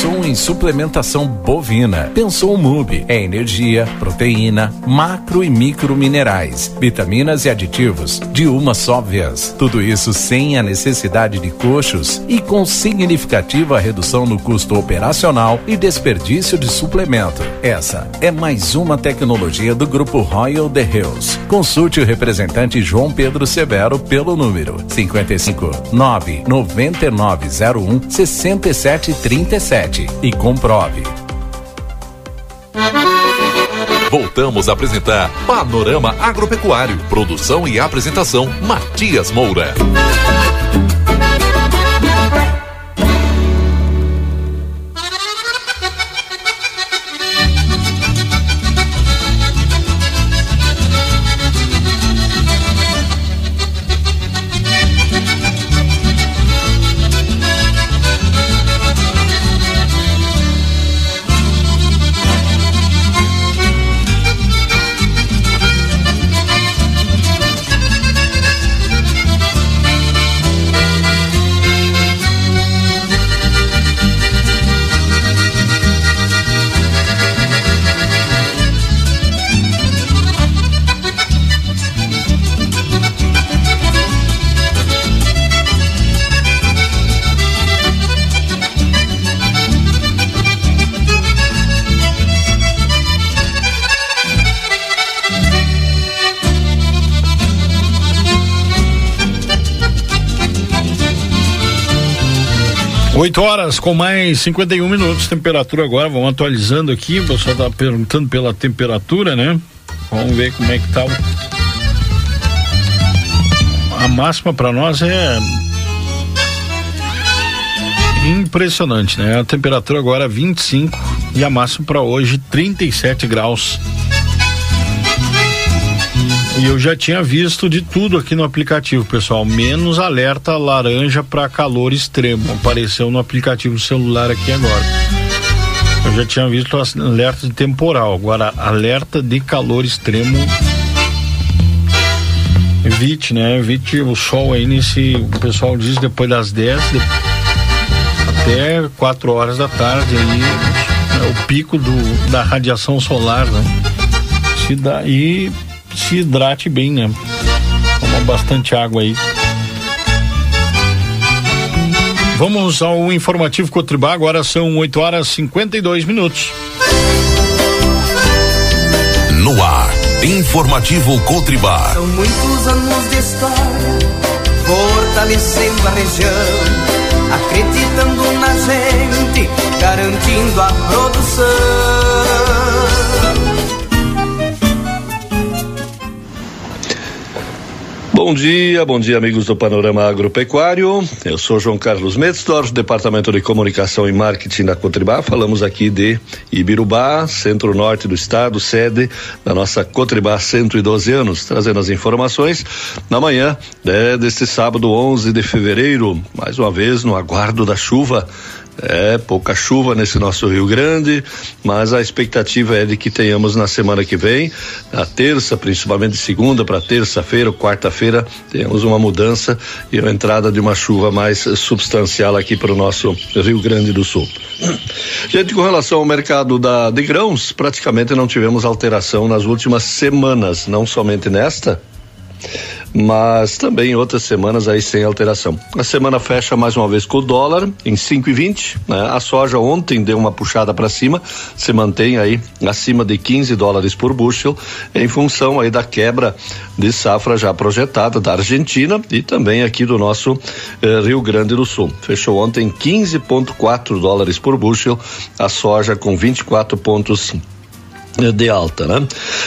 [SPEAKER 10] Pensou em suplementação bovina? Pensou MUB. É energia, proteína, macro e micro minerais, vitaminas e aditivos de uma só vez. Tudo isso sem a necessidade de coxos e com significativa redução no custo operacional e desperdício de suplemento. Essa é mais uma tecnologia do grupo Royal The Hills. Consulte o representante João Pedro Severo pelo número 55 9 9901 6737 e comprove.
[SPEAKER 2] Voltamos a apresentar Panorama Agropecuário. Produção e apresentação Matias Moura.
[SPEAKER 1] Oito horas com mais 51 minutos, temperatura agora, vamos atualizando aqui, o pessoal tá perguntando pela temperatura, né? Vamos ver como é que tá a máxima para nós é impressionante, né? A temperatura agora 25 e a máxima para hoje 37 graus. E eu já tinha visto de tudo aqui no aplicativo, pessoal, menos alerta laranja para calor extremo. Apareceu no aplicativo celular aqui agora. Eu já tinha visto alerta de temporal, agora alerta de calor extremo. Evite, né? Evite o sol aí nesse. O pessoal diz depois das 10 de, até 4 horas da tarde aí. É o pico do, da radiação solar, né? Se dá, e se hidrate bem, né? Toma bastante água aí. Vamos ao informativo Cotribá, agora são 8 horas 52 minutos.
[SPEAKER 2] No ar, informativo Cotribá.
[SPEAKER 5] São muitos anos de história, fortalecendo a região, acreditando na gente, garantindo a produção.
[SPEAKER 11] Bom dia, bom dia amigos do Panorama Agropecuário. Eu sou João Carlos Metzdorf, Departamento de Comunicação e Marketing da Cotribá. Falamos aqui de Ibirubá, centro-norte do estado, sede da nossa Cotribá 112 anos, trazendo as informações na manhã né, deste sábado 11 de fevereiro, mais uma vez no aguardo da chuva é, pouca chuva nesse nosso Rio Grande, mas a expectativa é de que tenhamos na semana que vem, na terça, principalmente segunda para terça-feira ou quarta-feira, tenhamos uma mudança e a entrada de uma chuva mais substancial aqui para o nosso Rio Grande do Sul. Gente, com relação ao mercado da, de grãos, praticamente não tivemos alteração nas últimas semanas, não somente nesta, mas também outras semanas aí sem alteração. A semana fecha mais uma vez com o dólar em 5,20, né? A soja ontem deu uma puxada para cima, se mantém aí acima de 15 dólares por bushel, em função aí da quebra de safra já projetada da Argentina e também aqui do nosso eh, Rio Grande do Sul. Fechou ontem 15,4 dólares por bushel, a soja com 24 pontos de alta, né?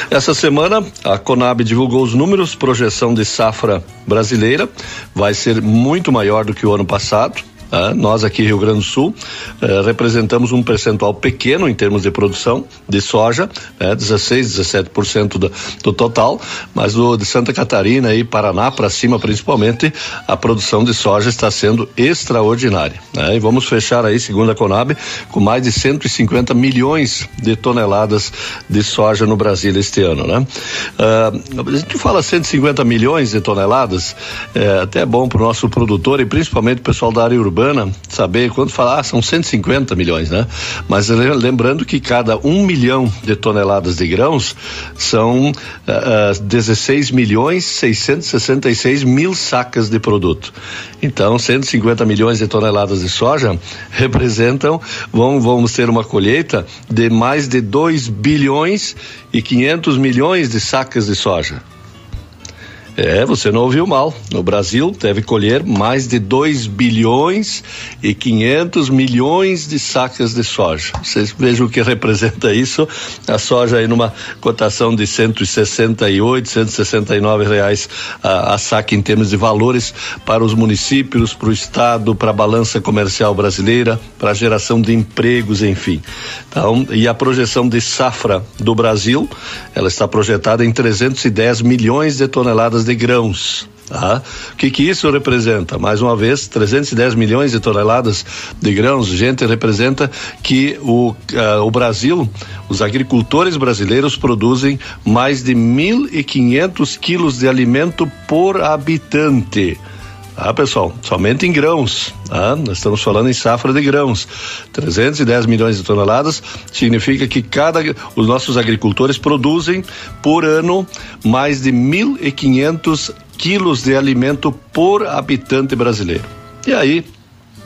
[SPEAKER 11] Essa semana a Conab divulgou os números, projeção de safra brasileira vai ser muito maior do que o ano passado. Ah, nós aqui Rio Grande do Sul eh, representamos um percentual pequeno em termos de produção de soja, né, 16, 17% do, do total, mas o de Santa Catarina e Paraná para cima principalmente a produção de soja está sendo extraordinária. Né? E vamos fechar aí, segundo a Conab, com mais de 150 milhões de toneladas de soja no Brasil este ano, né? Ah, a gente fala 150 milhões de toneladas, é até bom para o nosso produtor e principalmente o pessoal da área urbana urbana saber quando falar, ah, são 150 milhões, né? Mas lembrando que cada um milhão de toneladas de grãos são uh, uh, 16 milhões 666 mil sacas de produto. Então, 150 milhões de toneladas de soja representam, vão, vamos ter uma colheita de mais de 2 bilhões e 500 milhões de sacas de soja. É, você não ouviu mal. No Brasil, deve colher mais de 2 bilhões e 500 milhões de sacas de soja. Vocês vejam o que representa isso. A soja aí numa cotação de 168, 169 reais a, a saca em termos de valores para os municípios, para o estado, para a balança comercial brasileira, para a geração de empregos, enfim. Então, e a projeção de safra do Brasil, ela está projetada em 310 milhões de toneladas toneladas de grãos. Tá? O que, que isso representa? Mais uma vez, 310 milhões de toneladas de grãos. Gente, representa que o, uh, o Brasil, os agricultores brasileiros produzem mais de 1.500 quilos de alimento por habitante. Ah, pessoal, somente em grãos. Ah, nós estamos falando em safra de grãos. 310 milhões de toneladas significa que cada os nossos agricultores produzem por ano mais de 1.500 quilos de alimento por habitante brasileiro. E aí,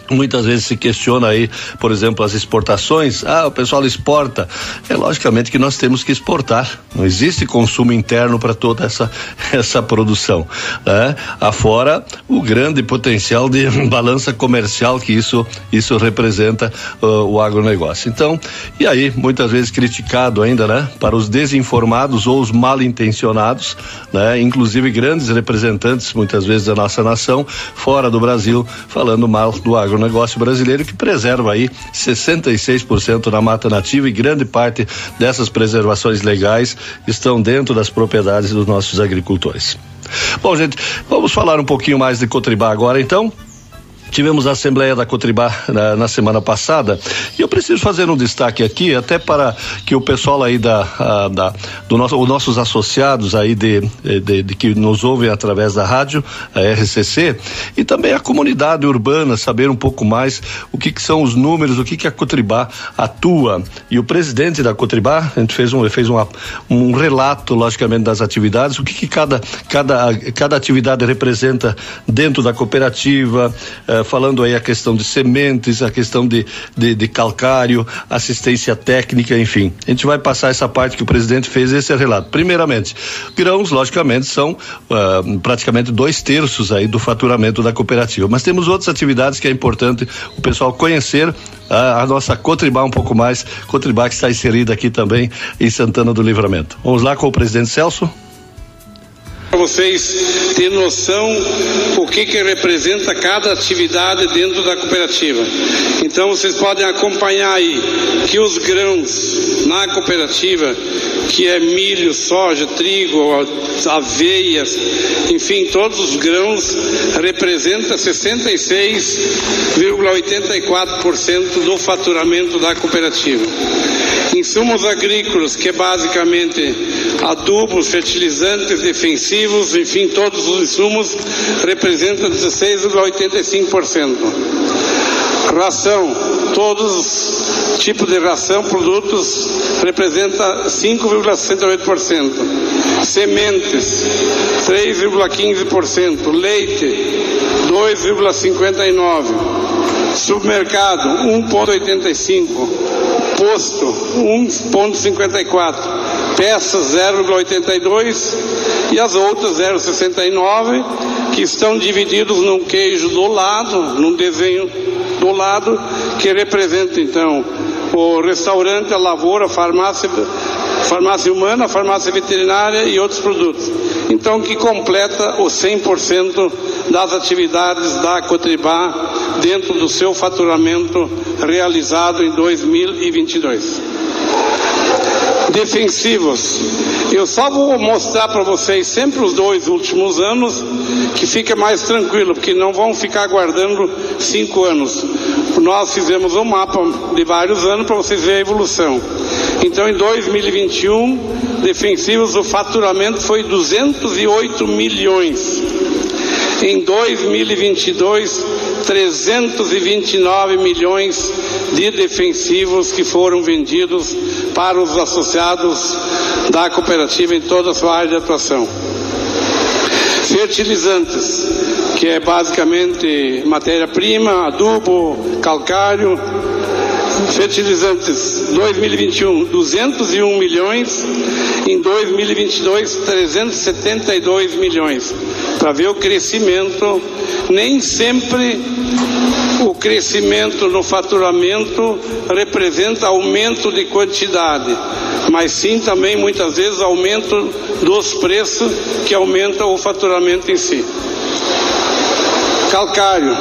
[SPEAKER 11] Muitas vezes se questiona aí, por exemplo, as exportações. Ah, o pessoal exporta. É logicamente que nós temos que exportar. Não existe consumo interno para toda essa essa produção. Né? Afora o grande potencial de balança comercial que isso isso representa uh, o agronegócio. Então, e aí muitas vezes criticado ainda, né? Para os desinformados ou os mal intencionados, né? Inclusive grandes representantes muitas vezes da nossa nação fora do Brasil falando mal do agro agronegócio brasileiro que preserva aí 66% da mata nativa e grande parte dessas preservações legais estão dentro das propriedades dos nossos agricultores. Bom, gente, vamos falar um pouquinho mais de Cotribá agora, então. Tivemos a Assembleia da Cotribá na, na, semana passada e eu preciso fazer um destaque aqui, até para que o pessoal aí da, a, da do nosso, os nossos associados aí de, de, de, que nos ouvem através da rádio, a RCC, e também a comunidade urbana saber um pouco mais o que, que são os números, o que, que a Cotribá atua. E o presidente da Cotribá, a gente fez um, fez uma, um relato, logicamente, das atividades, o que, que cada, cada, cada atividade representa dentro da cooperativa. Eh, falando aí a questão de sementes, a questão de, de, de, calcário, assistência técnica, enfim. A gente vai passar essa parte que o presidente fez esse relato. Primeiramente, grãos, logicamente, são uh, praticamente dois terços aí do faturamento da cooperativa. Mas temos outras atividades que é importante o pessoal conhecer a, a nossa Cotribá um pouco mais, Cotribá que está inserida aqui também em Santana do Livramento. Vamos lá com o presidente Celso
[SPEAKER 12] para vocês terem noção o que, que representa cada atividade dentro da cooperativa. Então vocês podem acompanhar aí que os grãos na cooperativa, que é milho, soja, trigo, aveias, enfim, todos os grãos representa 66,84% do faturamento da cooperativa. Insumos agrícolas, que é basicamente adubos, fertilizantes, defensivos, enfim, todos os insumos, representam 16,85%. Ração, todos os tipos de ração, produtos, representa 5,68%. Sementes, 3,15%. Leite, 2,59%. Supermercado, 1,85% posto 1,54, peças 0,82 e as outras 0,69 que estão divididos num queijo do lado, num desenho do lado que representa então o restaurante, a lavoura, a farmácia, farmácia humana, farmácia veterinária e outros produtos. Então que completa o 100% das atividades da Cotribá dentro do seu faturamento realizado em 2022. Defensivos. Eu só vou mostrar para vocês sempre os dois últimos anos, que fica mais tranquilo, porque não vão ficar aguardando cinco anos. Nós fizemos um mapa de vários anos para vocês verem a evolução. Então, em 2021, defensivos, o faturamento foi 208 milhões. Em 2022, 329 milhões de defensivos que foram vendidos para os associados da cooperativa em toda a sua área de atuação. Fertilizantes, que é basicamente matéria-prima, adubo, calcário. Fertilizantes 2021, 201 milhões. Em 2022, 372 milhões. Para ver o crescimento nem sempre o crescimento no faturamento representa aumento de quantidade, mas sim também muitas vezes aumento dos preços que aumenta o faturamento em si. Calcário,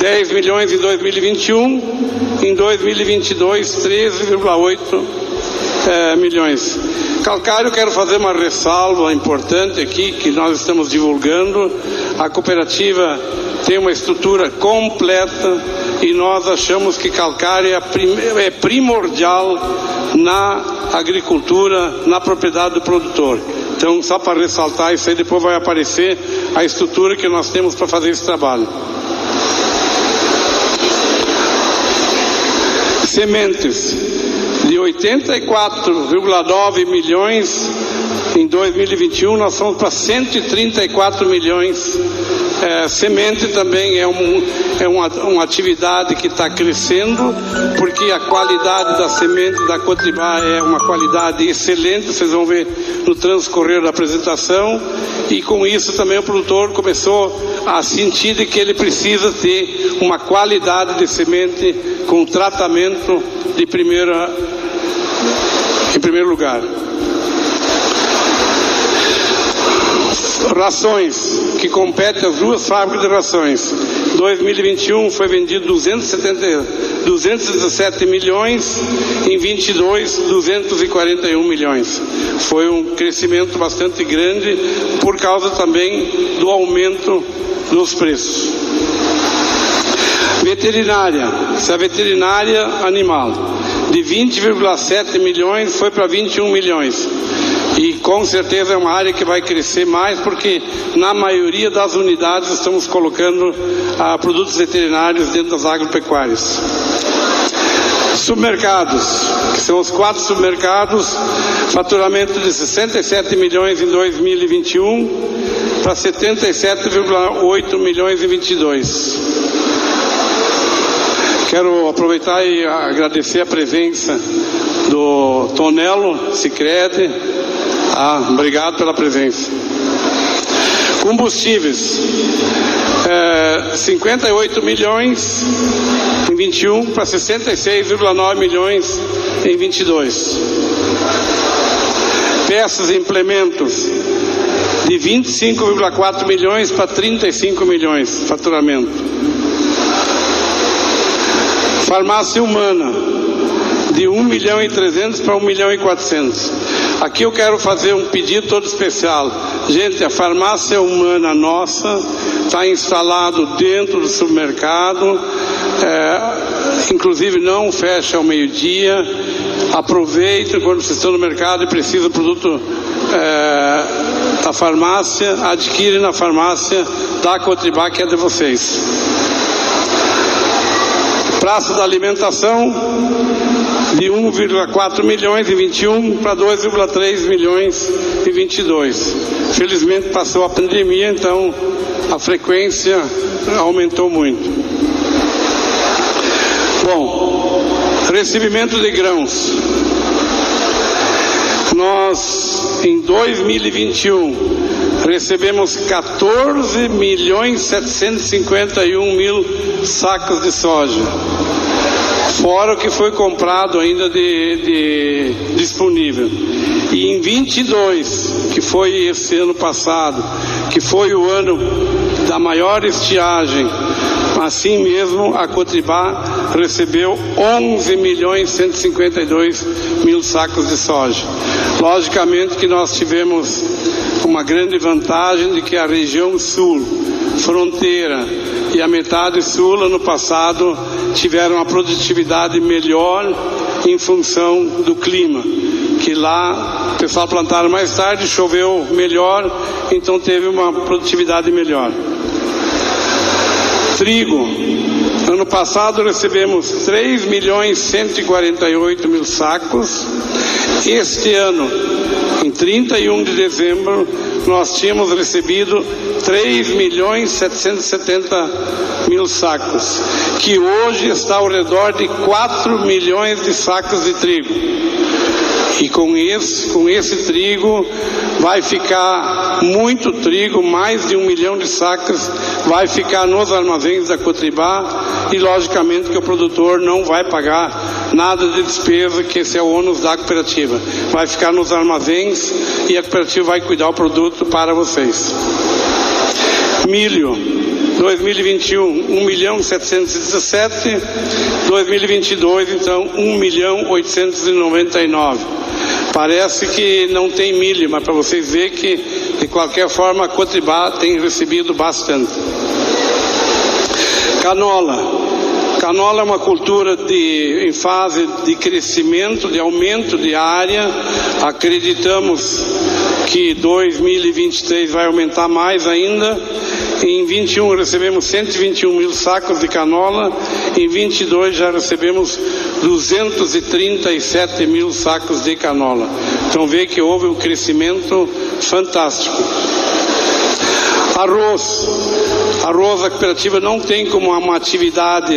[SPEAKER 12] 10 milhões em 2021, em 2022 13,8 é, milhões. Calcário, quero fazer uma ressalva importante aqui que nós estamos divulgando. A cooperativa tem uma estrutura completa e nós achamos que calcário é, é primordial na agricultura, na propriedade do produtor. Então, só para ressaltar isso aí, depois vai aparecer a estrutura que nós temos para fazer esse trabalho. Sementes de 84,9 milhões em 2021 nós fomos para 134 milhões. É, semente também é, um, é uma, uma atividade que está crescendo, porque a qualidade da semente da Cotribá é uma qualidade excelente, vocês vão ver no transcorrer da apresentação, e com isso também o produtor começou a sentir que ele precisa ter uma qualidade de semente com tratamento de primeira, em primeiro lugar. Rações, que compete às duas fábricas de rações. 2021 foi vendido 270, 217 milhões, em 22, 241 milhões. Foi um crescimento bastante grande por causa também do aumento dos preços. Veterinária, essa veterinária animal, de 20,7 milhões foi para 21 milhões. E com certeza é uma área que vai crescer mais, porque na maioria das unidades estamos colocando ah, produtos veterinários dentro das agropecuárias. Submercados, que são os quatro submercados, faturamento de 67 milhões em 2021 para 77,8 milhões em 22. Quero aproveitar e agradecer a presença do Tonelo Sicredi. Ah, obrigado pela presença. Combustíveis. É, 58 milhões em 21 para 66,9 milhões em 22. Peças e implementos de 25,4 milhões para 35 milhões faturamento. Farmácia humana de 1 milhão e 300 para 1 milhão e 400. Aqui eu quero fazer um pedido todo especial. Gente, a farmácia humana nossa está instalado dentro do supermercado, é, inclusive não fecha ao meio-dia. Aproveite quando vocês estão no mercado e precisam do produto é, da farmácia, adquire na farmácia da Cotribá que é de vocês. Praça da alimentação de 1,4 milhões em 21 para 2,3 milhões em 22. Felizmente passou a pandemia, então a frequência aumentou muito. Bom, recebimento de grãos. Nós, em 2021, recebemos 14 milhões 751 mil sacos de soja. Fora o que foi comprado ainda de, de disponível. E em 22, que foi esse ano passado, que foi o ano da maior estiagem, assim mesmo a Cotribá recebeu 11 milhões 152 mil sacos de soja. Logicamente que nós tivemos uma grande vantagem de que a região sul, fronteira e a metade sul ano passado tiveram uma produtividade melhor em função do clima, que lá o pessoal plantaram mais tarde, choveu melhor, então teve uma produtividade melhor. Trigo. Ano passado recebemos 3 milhões 148 mil sacos. Este ano, em 31 de dezembro, nós tínhamos recebido 3 milhões 770 mil sacos, que hoje está ao redor de 4 milhões de sacos de trigo. E com esse, com esse trigo vai ficar muito trigo, mais de um milhão de sacas, vai ficar nos armazéns da Cotribá e logicamente que o produtor não vai pagar nada de despesa, que esse é o ônus da cooperativa. Vai ficar nos armazéns e a cooperativa vai cuidar o produto para vocês. Milho. 2021, 1 milhão 717, 2022, então, 1 milhão 899. Parece que não tem milho, mas para vocês verem que, de qualquer forma, a Cotribá tem recebido bastante. Canola. Canola é uma cultura de, em fase de crescimento, de aumento de área. Acreditamos que 2023 vai aumentar mais ainda Em 21 recebemos 121 mil sacos de canola, em 22 já recebemos 237 mil sacos de canola. Então vê que houve um crescimento fantástico. Arroz. Arroz, a cooperativa não tem como uma atividade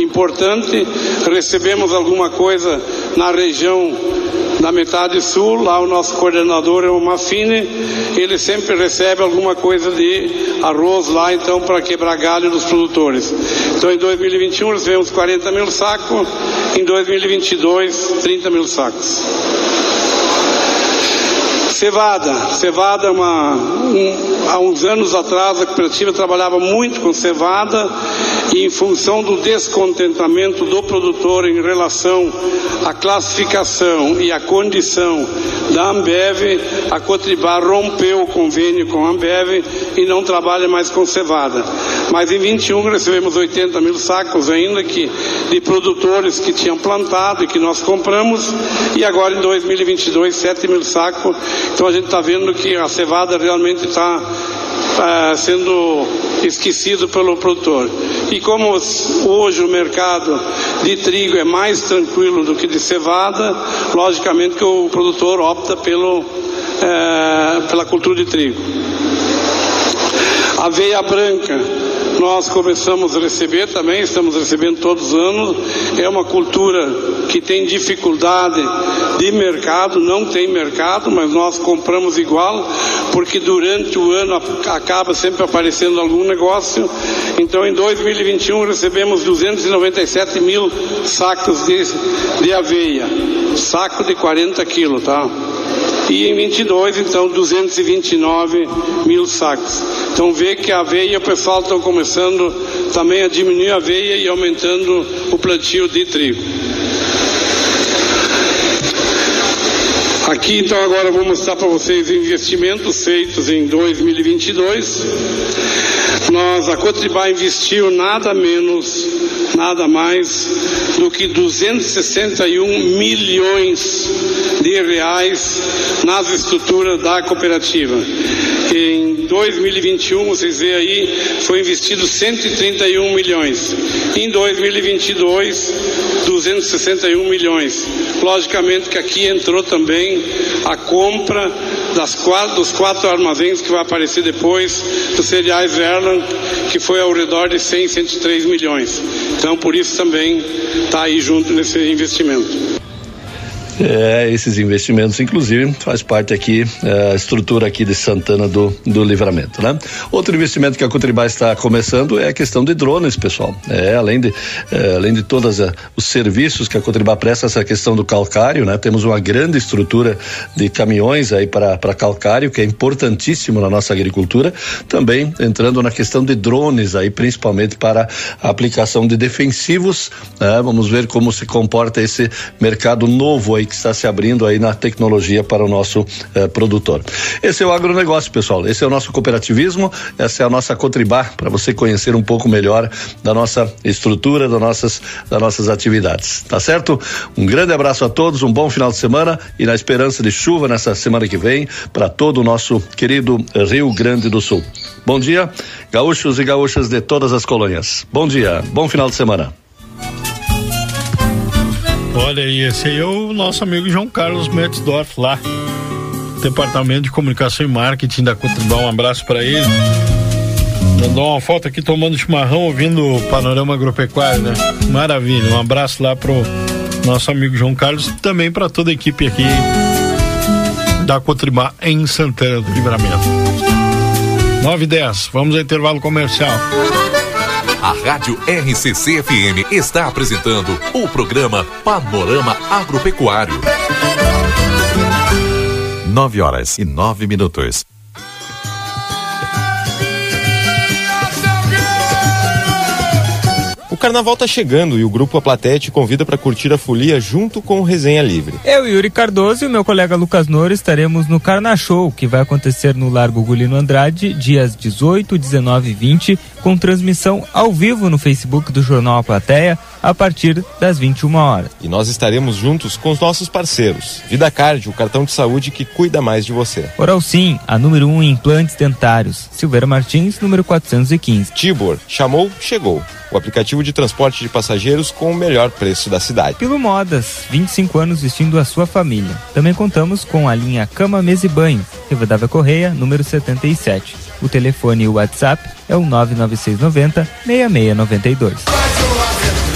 [SPEAKER 12] importante. Recebemos alguma coisa na região da metade sul, lá o nosso coordenador é o Mafine, ele sempre recebe alguma coisa de arroz lá, então, para quebrar galho dos produtores. Então, em 2021 recebemos 40 mil sacos, em 2022, 30 mil sacos. Cevada. Cevada, é uma, um, há uns anos atrás, a cooperativa trabalhava muito com cevada em função do descontentamento do produtor em relação à classificação e à condição da Ambev, a Cotribá rompeu o convênio com a Ambev e não trabalha mais com cevada. Mas em 21 recebemos 80 mil sacos ainda que, de produtores que tinham plantado e que nós compramos, e agora em 2022 7 mil sacos. Então a gente está vendo que a cevada realmente está uh, sendo esquecido pelo produtor. E como hoje o mercado de trigo é mais tranquilo do que de cevada, logicamente que o produtor opta pelo, uh, pela cultura de trigo. Aveia branca, nós começamos a receber também, estamos recebendo todos os anos. É uma cultura que tem dificuldade de mercado, não tem mercado, mas nós compramos igual, porque durante o ano acaba sempre aparecendo algum negócio. Então, em 2021 recebemos 297 mil sacos de, de aveia, saco de 40 quilos, tá? E em 22, então, 229 mil sacos. Então vê que a aveia, o pessoal está começando também a diminuir a aveia e aumentando o plantio de trigo. Aqui então agora vou mostrar para vocês investimentos feitos em 2022. Nós, a Cotribá investiu nada menos, nada mais do que 261 milhões de reais nas estruturas da cooperativa. Em 2021, vocês veem aí, foi investido 131 milhões. Em 2022, 261 milhões. Logicamente que aqui entrou também a compra quatro, dos quatro armazéns que vai aparecer depois, dos cereais Verland, que foi ao redor de 100, 103 milhões. Então, por isso também está aí junto nesse investimento.
[SPEAKER 11] É, esses investimentos, inclusive, faz parte aqui é, a estrutura aqui de Santana do, do Livramento, né? Outro investimento que a Cotribá está começando é a questão de drones, pessoal. É, além de, é, além de todos é, os serviços que a Cotribá presta, essa questão do calcário, né? Temos uma grande estrutura de caminhões aí para calcário, que é importantíssimo na nossa agricultura. Também entrando na questão de drones aí, principalmente para a aplicação de defensivos, né? Vamos ver como se comporta esse mercado novo aí que está se abrindo aí na tecnologia para o nosso eh, produtor. Esse é o agronegócio, pessoal. Esse é o nosso cooperativismo, essa é a nossa Cotribá, para você conhecer um pouco melhor da nossa estrutura, das nossas, das nossas atividades. Tá certo? Um grande abraço a todos, um bom final de semana e na esperança de chuva nessa semana que vem para todo o nosso querido Rio Grande do Sul. Bom dia, gaúchos e gaúchas de todas as colônias. Bom dia, bom final de semana.
[SPEAKER 1] Olha aí, esse aí é o nosso amigo João Carlos Metzdorf lá. Departamento de Comunicação e Marketing da Cotribal. Um abraço para ele. Mandou uma foto aqui tomando chimarrão, ouvindo o panorama agropecuário, né? Maravilha. Um abraço lá pro nosso amigo João Carlos e também para toda a equipe aqui da Cotribá em Santana do Livramento. 9 e 10, vamos ao intervalo comercial.
[SPEAKER 2] A Rádio RCC FM está apresentando o programa Panorama Agropecuário.
[SPEAKER 7] 9 horas e 9 minutos.
[SPEAKER 13] Carnaval tá chegando e o grupo A Plateia te convida para curtir a folia junto com o Resenha Livre.
[SPEAKER 14] Eu, Yuri Cardoso e o meu colega Lucas Noro estaremos no Carna Show, que vai acontecer no Largo Gulino Andrade, dias 18, 19 e 20, com transmissão ao vivo no Facebook do Jornal A Plateia a partir das 21 horas.
[SPEAKER 13] E nós estaremos juntos com os nossos parceiros. Vida Card, o cartão de saúde que cuida mais de você.
[SPEAKER 14] Oral Sim, a número 1 um em implantes dentários. Silveira Martins, número 415.
[SPEAKER 13] Tibor, chamou, chegou. O aplicativo de transporte de passageiros com o melhor preço da cidade.
[SPEAKER 14] Pilo Modas, 25 anos vestindo a sua família. Também contamos com a linha Cama, Mesa e Banho. Rivadavia Correia, número 77. O telefone e o WhatsApp é o 99690 6692.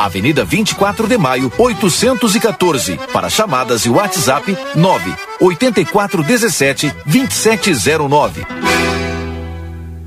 [SPEAKER 4] Avenida 24 de Maio, 814. Para chamadas e WhatsApp 9 8417 2709.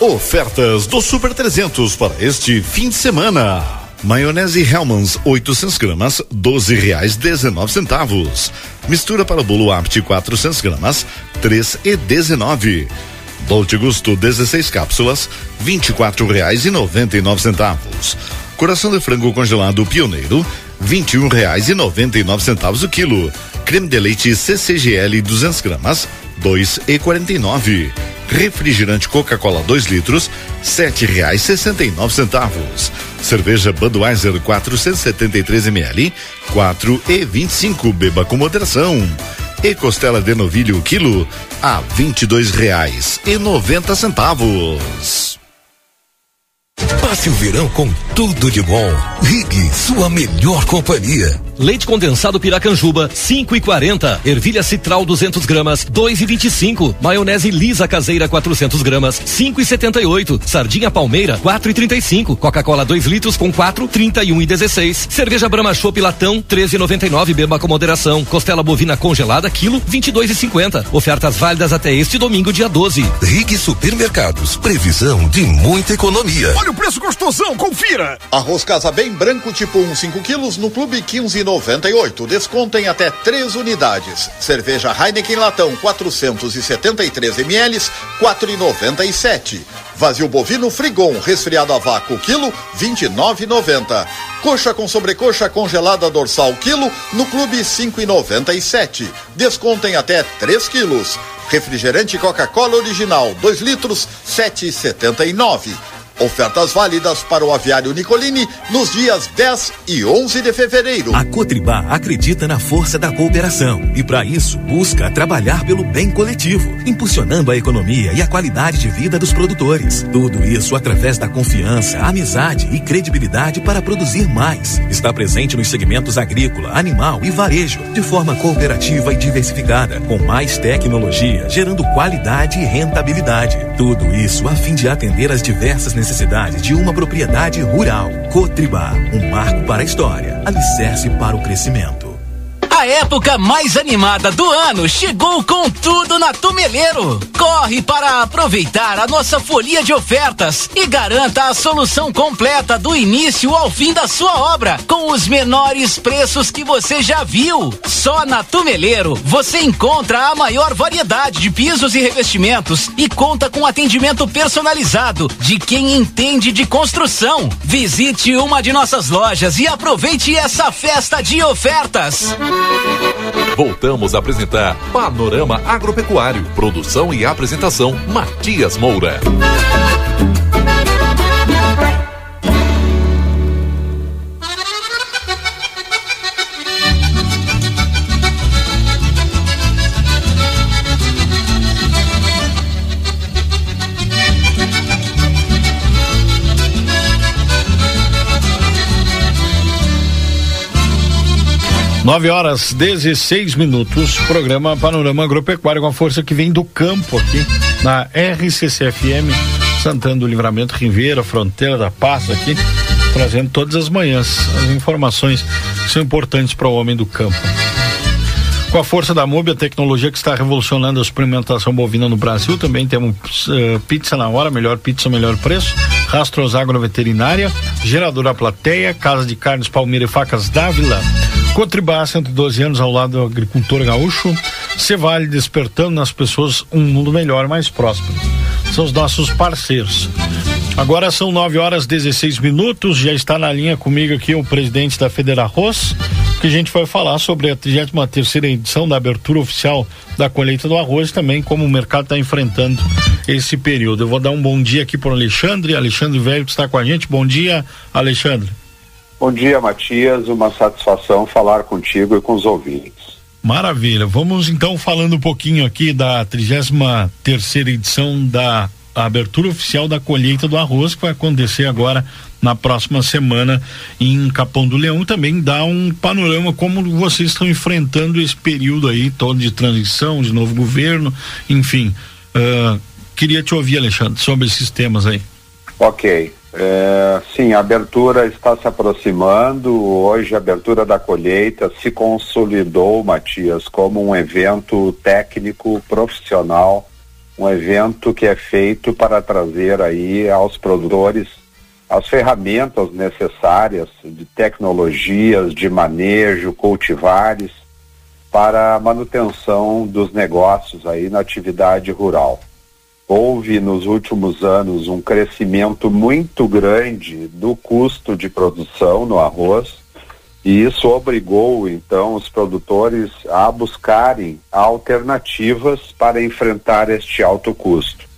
[SPEAKER 15] Ofertas do Super 300 para este fim de semana. Maionese Hellmann's 800 gramas, 12 reais 19 centavos. Mistura para bolo Apt 400 gramas, 3 e 19. Dolce Gusto 16 cápsulas, 24 reais e 99 centavos. Coração de frango congelado Pioneiro, 21 reais e 99 centavos o quilo. Creme de leite CCGL 200 gramas, 2 e 49. Refrigerante Coca-Cola 2 litros, sete reais sessenta e nove centavos. Cerveja Budweiser 473 ml, quatro e vinte e cinco. Beba com moderação. E costela de novilho quilo a vinte e dois reais e noventa centavos.
[SPEAKER 16] Passe o verão com tudo de bom. Rig, sua melhor companhia.
[SPEAKER 8] Leite condensado Piracanjuba, 5 e 40. Ervilha Citral 200 gramas, 2 e 25. Maionese lisa caseira 400 gramas, 5 e 78. Sardinha Palmeira, 4 e 35. Coca-Cola 2 litros com 4, 31 e 16. Cerveja Brahma Chopp Latão, 13 e 99. Beba com moderação. Costela bovina congelada, quilo, 22 e 50. Ofertas válidas até este domingo, dia 12.
[SPEAKER 16] Rig Supermercados, previsão de muita economia.
[SPEAKER 17] Olha o preço gostosão, confira.
[SPEAKER 18] Arroz Casa Bem branco tipo 1, 5 quilos no Clube 15,98. Desconto em até 3 unidades. Cerveja Heineken Latão 473 ml, 4,97. Vazio bovino Frigon resfriado a vácuo quilo 29,90. Coxa com sobrecoxa congelada dorsal quilo no Clube 5,97. Desconto em até 3 quilos. Refrigerante Coca-Cola original 2 litros 7,79. Ofertas válidas para o aviário Nicolini nos dias 10 e 11 de fevereiro.
[SPEAKER 19] A Cotribá acredita na força da cooperação e, para isso, busca trabalhar pelo bem coletivo, impulsionando a economia e a qualidade de vida dos produtores. Tudo isso através da confiança, amizade e credibilidade para produzir mais. Está presente nos segmentos agrícola, animal e varejo, de forma cooperativa e diversificada, com mais tecnologia, gerando qualidade e rentabilidade. Tudo isso a fim de atender às diversas necessidades necessidades de uma propriedade rural. Cotribá, um marco para a história, alicerce para o crescimento.
[SPEAKER 20] A época mais animada do ano chegou com tudo na Tumeleiro. Corre para aproveitar a nossa folia de ofertas e garanta a solução completa do início ao fim da sua obra, com os menores preços que você já viu. Só na Tumeleiro você encontra a maior variedade de pisos e revestimentos e conta com atendimento personalizado de quem entende de construção. Visite uma de nossas lojas e aproveite essa festa de ofertas.
[SPEAKER 2] Voltamos a apresentar Panorama Agropecuário. Produção e apresentação Matias Moura.
[SPEAKER 1] Nove horas 16 minutos, programa Panorama Agropecuário com a força que vem do campo aqui na RCCFM, Santana do Livramento, Ribeira, Fronteira da Paz aqui, trazendo todas as manhãs as informações que são importantes para o homem do campo. Com a força da MUB, a tecnologia que está revolucionando a suplementação bovina no Brasil, também temos uh, pizza na hora, melhor pizza, melhor preço, Rastros Agroveterinária, Geradora Plateia, Casa de Carnes Palmeira e Facas Dávila, Cotribá, 112 anos ao lado do agricultor gaúcho. Cevale despertando nas pessoas um mundo melhor, mais próspero. São os nossos parceiros. Agora são 9 horas 16 minutos. Já está na linha comigo aqui o presidente da Federarroz, que a gente vai falar sobre a 33 edição da abertura oficial da colheita do arroz, também como o mercado está enfrentando esse período. Eu vou dar um bom dia aqui para o Alexandre, Alexandre Velho que está com a gente. Bom dia, Alexandre.
[SPEAKER 21] Bom dia, Matias. Uma satisfação falar contigo e com os ouvintes.
[SPEAKER 1] Maravilha. Vamos então falando um pouquinho aqui da 33 terceira edição da abertura oficial da colheita do arroz que vai acontecer agora na próxima semana em Capão do Leão também dá um panorama como vocês estão enfrentando esse período aí todo de transição, de novo governo, enfim. Uh, queria te ouvir, Alexandre, sobre esses temas aí.
[SPEAKER 21] Ok. É, sim, a abertura está se aproximando. Hoje, a abertura da colheita se consolidou, Matias, como um evento técnico profissional, um evento que é feito para trazer aí aos produtores as ferramentas necessárias de tecnologias, de manejo, cultivares para a manutenção dos negócios aí na atividade rural houve nos últimos anos um crescimento muito grande do custo de produção no arroz e isso obrigou então os produtores a buscarem alternativas para enfrentar este alto custo.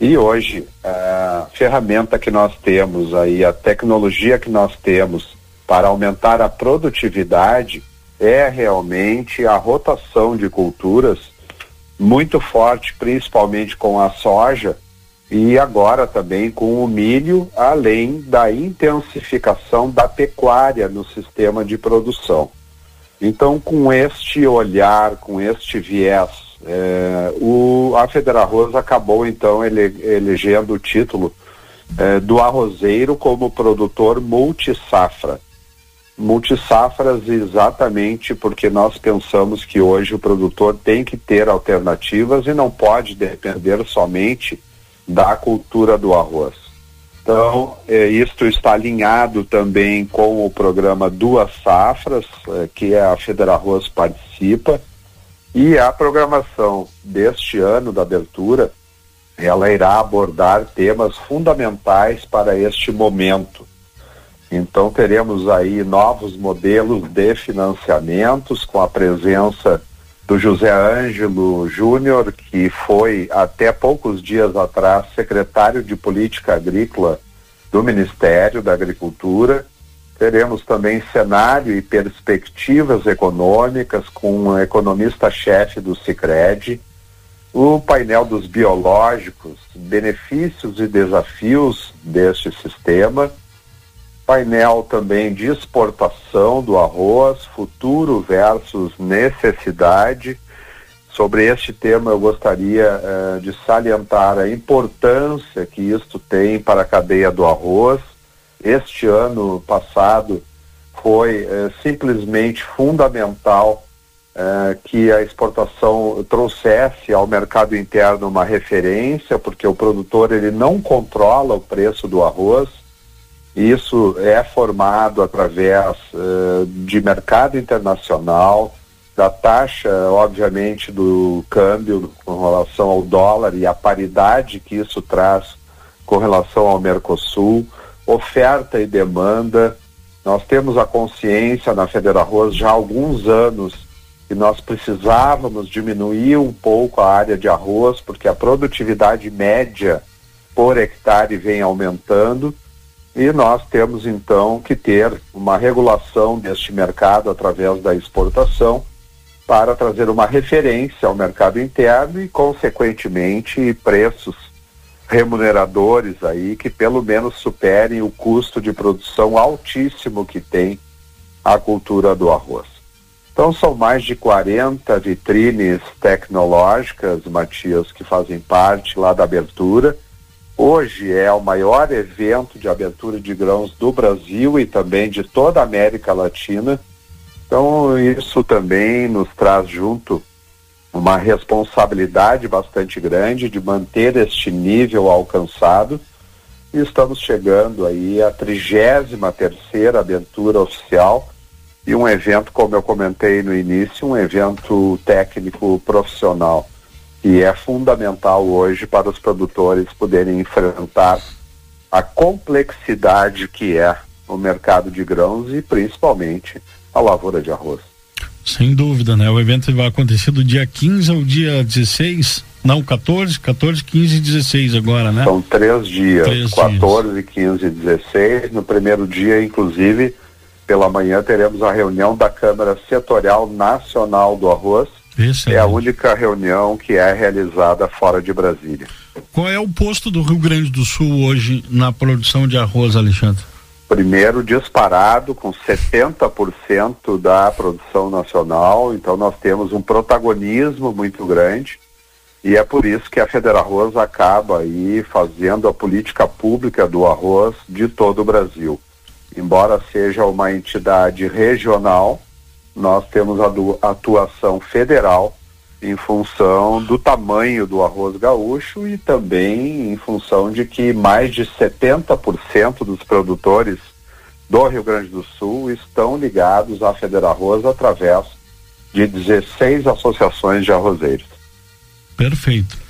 [SPEAKER 21] E hoje a ferramenta que nós temos aí, a tecnologia que nós temos para aumentar a produtividade é realmente a rotação de culturas muito forte, principalmente com a soja e agora também com o milho, além da intensificação da pecuária no sistema de produção. Então, com este olhar, com este viés, é, o, a Federarroz acabou então ele, elegendo o título é, do arrozeiro como produtor multisafra multisafras exatamente porque nós pensamos que hoje o produtor tem que ter alternativas e não pode depender somente da cultura do arroz. Então, eh, isto está alinhado também com o programa Duas Safras, eh, que a Federarroz participa, e a programação deste ano da abertura, ela irá abordar temas fundamentais para este momento então teremos aí novos modelos de financiamentos com a presença do José Ângelo Júnior, que foi até poucos dias atrás secretário de Política Agrícola do Ministério da Agricultura. Teremos também cenário e perspectivas econômicas com o economista-chefe do Sicredi, o painel dos biológicos, benefícios e desafios deste sistema painel também de exportação do arroz, futuro versus necessidade. Sobre este tema, eu gostaria eh, de salientar a importância que isto tem para a cadeia do arroz. Este ano passado foi eh, simplesmente fundamental eh, que a exportação trouxesse ao mercado interno uma referência, porque o produtor ele não controla o preço do arroz isso é formado através uh, de mercado internacional, da taxa, obviamente, do câmbio com relação ao dólar e a paridade que isso traz com relação ao Mercosul, oferta e demanda, Nós temos a consciência na Federa Arroz já há alguns anos que nós precisávamos diminuir um pouco a área de arroz, porque a produtividade média por hectare vem aumentando e nós temos então que ter uma regulação deste mercado através da exportação para trazer uma referência ao mercado interno e, consequentemente, preços remuneradores aí que pelo menos superem o custo de produção altíssimo que tem a cultura do arroz. Então são mais de 40 vitrines tecnológicas, Matias, que fazem parte lá da abertura. Hoje é o maior evento de abertura de grãos do Brasil e também de toda a América Latina. Então isso também nos traz junto uma responsabilidade bastante grande de manter este nível alcançado e estamos chegando aí à 33 terceira abertura oficial e um evento, como eu comentei no início, um evento técnico profissional que é fundamental hoje para os produtores poderem enfrentar a complexidade que é o mercado de grãos e principalmente a lavoura de arroz.
[SPEAKER 1] Sem dúvida, né? O evento vai acontecer do dia 15 ao dia 16, não, 14, 14, 15 e 16 agora, né?
[SPEAKER 21] São três dias,
[SPEAKER 1] Três
[SPEAKER 21] 14, dias. 15 e 16. No primeiro dia, inclusive, pela manhã teremos a reunião da Câmara Setorial Nacional do Arroz.
[SPEAKER 1] Excelente.
[SPEAKER 21] É a única reunião que é realizada fora de Brasília.
[SPEAKER 1] Qual é o posto do Rio Grande do Sul hoje na produção de arroz, Alexandre?
[SPEAKER 21] primeiro disparado com 70% da produção nacional, então nós temos um protagonismo muito grande e é por isso que a Federa Arroz acaba aí fazendo a política pública do arroz de todo o Brasil. Embora seja uma entidade regional, nós temos a atuação federal em função do tamanho do arroz gaúcho e também em função de que mais de 70% dos produtores do Rio Grande do Sul estão ligados à Federa Arroz através de 16 associações de arrozeiros.
[SPEAKER 1] Perfeito.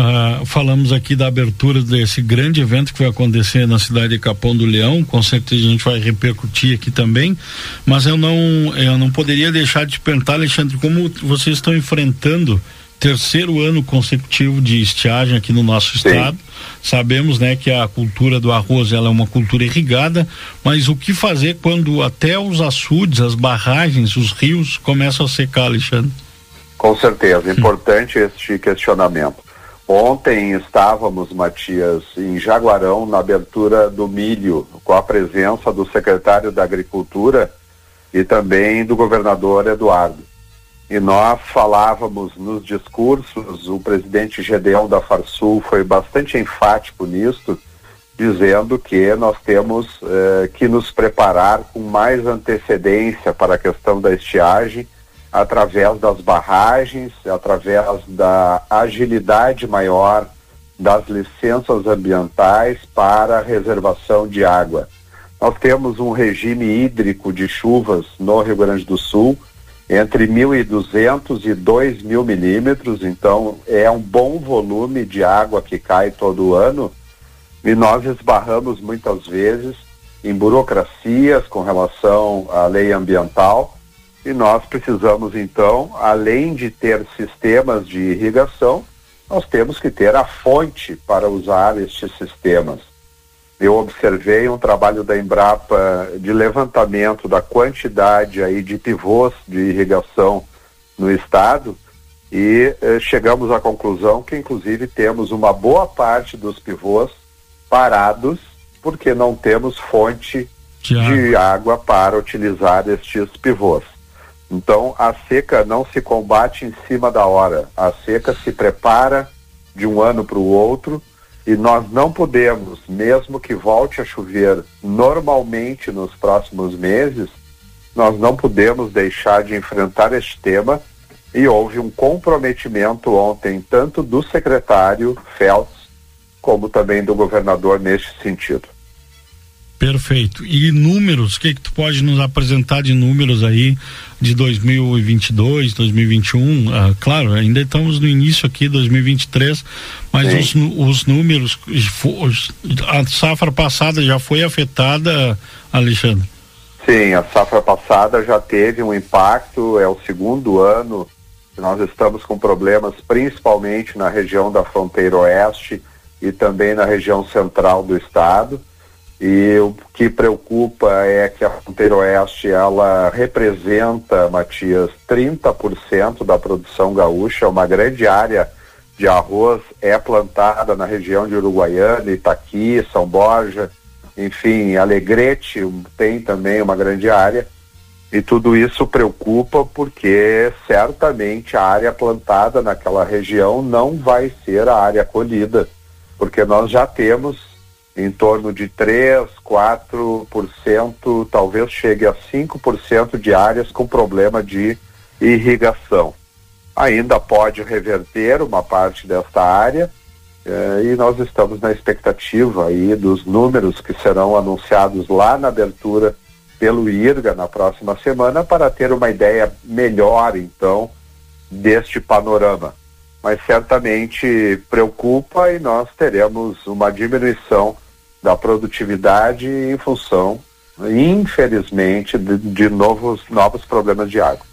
[SPEAKER 1] Uh, falamos aqui da abertura desse grande evento que vai acontecer na cidade de Capão do Leão, com certeza a gente vai repercutir aqui também, mas eu não, eu não poderia deixar de perguntar, Alexandre, como vocês estão enfrentando terceiro ano consecutivo de estiagem aqui no nosso
[SPEAKER 21] Sim.
[SPEAKER 1] estado. Sabemos, né, que a cultura do arroz ela é uma cultura irrigada, mas o que fazer quando até os açudes, as barragens, os rios começam a secar, Alexandre?
[SPEAKER 21] Com certeza, importante este questionamento. Ontem estávamos, Matias, em Jaguarão, na abertura do milho, com a presença do secretário da Agricultura e também do governador Eduardo. E nós falávamos nos discursos, o presidente Gedeão da Farsul foi bastante enfático nisto, dizendo que nós temos eh, que nos preparar com mais antecedência para a questão da estiagem através das barragens, através da agilidade maior das licenças ambientais para reservação de água. Nós temos um regime hídrico de chuvas no Rio Grande do Sul entre 1.200 e 2 mil milímetros, então é um bom volume de água que cai todo ano e nós esbarramos muitas vezes em burocracias com relação à lei ambiental e nós precisamos, então, além de ter sistemas de irrigação, nós temos que ter a fonte para usar estes sistemas. Eu observei um trabalho da Embrapa de levantamento da quantidade aí de pivôs de irrigação no estado e eh, chegamos à conclusão que inclusive temos uma boa parte dos pivôs parados porque não temos fonte
[SPEAKER 1] de água,
[SPEAKER 21] de água para utilizar estes pivôs. Então, a seca não se combate em cima da hora. A seca se prepara de um ano para o outro e nós não podemos, mesmo que volte a chover normalmente nos próximos meses, nós não podemos deixar de enfrentar este tema e houve um comprometimento ontem tanto do secretário Feltz como também do governador neste sentido.
[SPEAKER 1] Perfeito. E números, o que que tu pode nos apresentar de números aí de 2022, 2021? Ah, claro, ainda estamos no início aqui, 2023, mas os, os, números, a safra passada já foi afetada, Alexandre?
[SPEAKER 21] Sim, a safra passada já teve um impacto, é o segundo ano que nós estamos com problemas principalmente na região da fronteira oeste e também na região central do estado. E o que preocupa é que a fronteira oeste ela representa, Matias, 30% da produção gaúcha, uma grande área de arroz é plantada na região de Uruguaiana, Itaqui, São Borja, enfim, Alegrete tem também uma grande área. E tudo isso preocupa porque certamente a área plantada naquela região não vai ser a área colhida, porque nós já temos em torno de 3, 4%, talvez chegue a 5% de áreas com problema de irrigação. Ainda pode reverter uma parte desta área eh, e nós estamos na expectativa aí dos números que serão anunciados lá na abertura pelo IRGA na próxima semana para ter uma ideia melhor então deste panorama. Mas certamente preocupa e nós teremos uma diminuição da produtividade em função, infelizmente, de, de novos, novos problemas de água.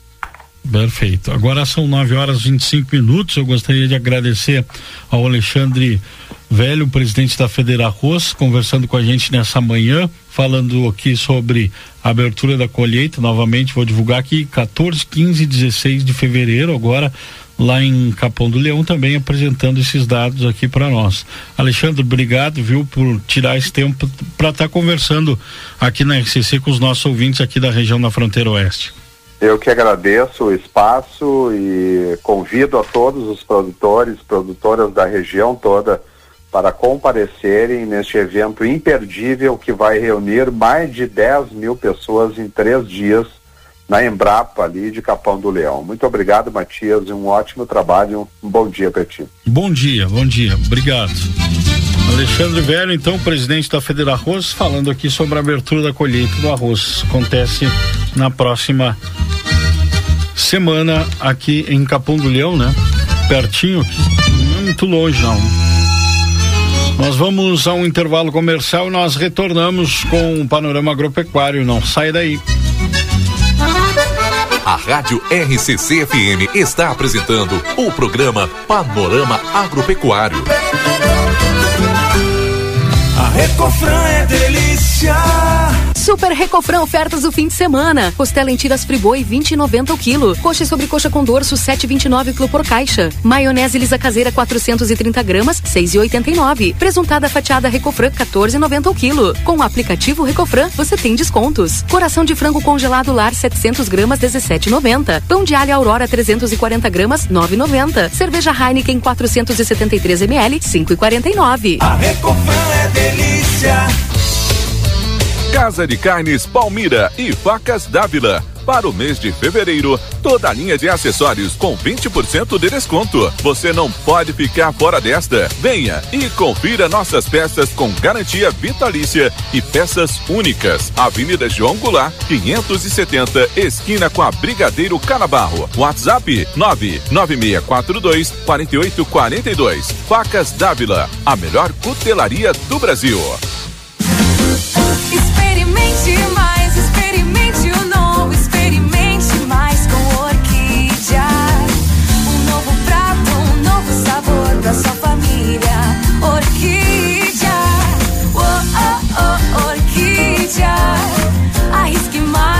[SPEAKER 1] Perfeito. Agora são 9 horas e 25 minutos. Eu gostaria de agradecer ao Alexandre Velho, presidente da Federa Arroz, conversando com a gente nessa manhã, falando aqui sobre a abertura da colheita. Novamente, vou divulgar aqui 14, 15 e 16 de fevereiro, agora lá em Capão do Leão também apresentando esses dados aqui para nós. Alexandre, obrigado, viu, por tirar esse tempo para estar tá conversando aqui na RCC com os nossos ouvintes aqui da região da fronteira oeste.
[SPEAKER 21] Eu que agradeço o espaço e convido a todos os produtores, produtoras da região toda para comparecerem neste evento imperdível que vai reunir mais de 10 mil pessoas em três dias na Embrapa ali de Capão do Leão. Muito obrigado, Matias, e um ótimo trabalho. Um bom dia para ti.
[SPEAKER 1] Bom dia, bom dia. Obrigado. Alexandre Velho, então, presidente da Federa Arroz, falando aqui sobre a abertura da colheita do arroz. Acontece na próxima semana aqui em Capão do Leão, né? Pertinho aqui, não é muito longe não. Nós vamos a um intervalo comercial e nós retornamos com o panorama agropecuário. Não sai daí.
[SPEAKER 2] A Rádio RCC FM está apresentando o programa Panorama Agropecuário.
[SPEAKER 5] A Recofran é delícia.
[SPEAKER 6] Super Recofran ofertas do fim de semana. Costela em tiras friboi 20,90 o quilo. Coxa sobre coxa com dorso 7,29 quilo por caixa. Maionese lisa caseira 430 gramas 6,89. Presuntada fatiada Recofran 14,90 o quilo. Com o aplicativo Recofran você tem descontos. Coração de frango congelado lar 700 gramas 17,90. Pão de alho Aurora 340 gramas 9,90. Cerveja Heineken 473 ml 5,49.
[SPEAKER 5] A Recofran é delícia.
[SPEAKER 2] Casa de Carnes Palmira e Facas Dávila. Para o mês de fevereiro, toda a linha de acessórios com 20% de desconto. Você não pode ficar fora desta. Venha e confira nossas peças com garantia vitalícia e peças únicas. Avenida João Goulart, 570, esquina com a Brigadeiro Canabarro. WhatsApp 99642 4842. Facas Dávila, a melhor cutelaria do Brasil.
[SPEAKER 22] Experimente experimente o novo, experimente mais com Orquídea. Um novo prato, um novo sabor pra sua família. Orquídea, oh, oh, oh, orquídea. Arrisque mais,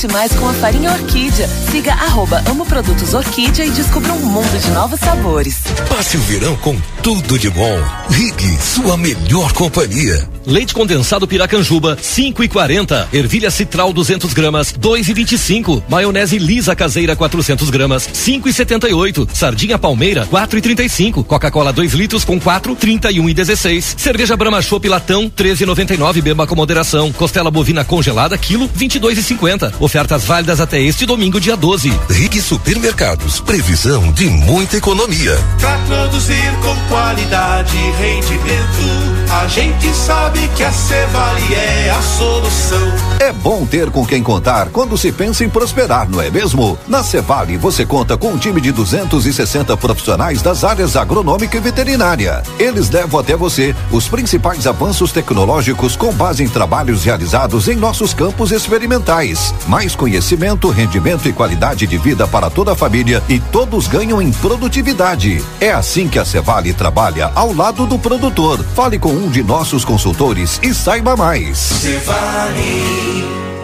[SPEAKER 23] Experimente mais com a farinha Orquídea. Siga arroba Amo Produtos Orquídea e descubra um mundo de novos sabores.
[SPEAKER 16] Passe o verão com tudo de bom. Rig, sua melhor companhia.
[SPEAKER 8] Leite condensado Piracanjuba, 5 e 40. Ervilha citral 200 gramas, 2 e 25. Maionese lisa caseira 400 gramas, 5 e 78. Sardinha palmeira, 4 e 35. Coca-Cola 2 litros com 4, 31 e 16. Cerveja Brahma Chopp latão, 13 e 99. Beba com moderação. Costela bovina congelada, quilo, 22 e 50. Ofertas válidas até este domingo, dia 12.
[SPEAKER 16] Rig Supermercados, previsão de muita economia.
[SPEAKER 5] Pra produzir com qualidade e rendimento, a gente sabe que a Cevale é a solução.
[SPEAKER 7] É bom ter com quem contar quando se pensa em prosperar, não é mesmo? Na Cevale você conta com um time de 260 profissionais das áreas agronômica e veterinária. Eles levam até você os principais avanços tecnológicos com base em trabalhos realizados em nossos campos experimentais. Mais conhecimento, rendimento e qualidade de vida para toda a família e todos ganham em produtividade. É assim que a Cevale trabalha ao lado do produtor. Fale com um de nossos consultores e saiba mais.
[SPEAKER 5] Cevale.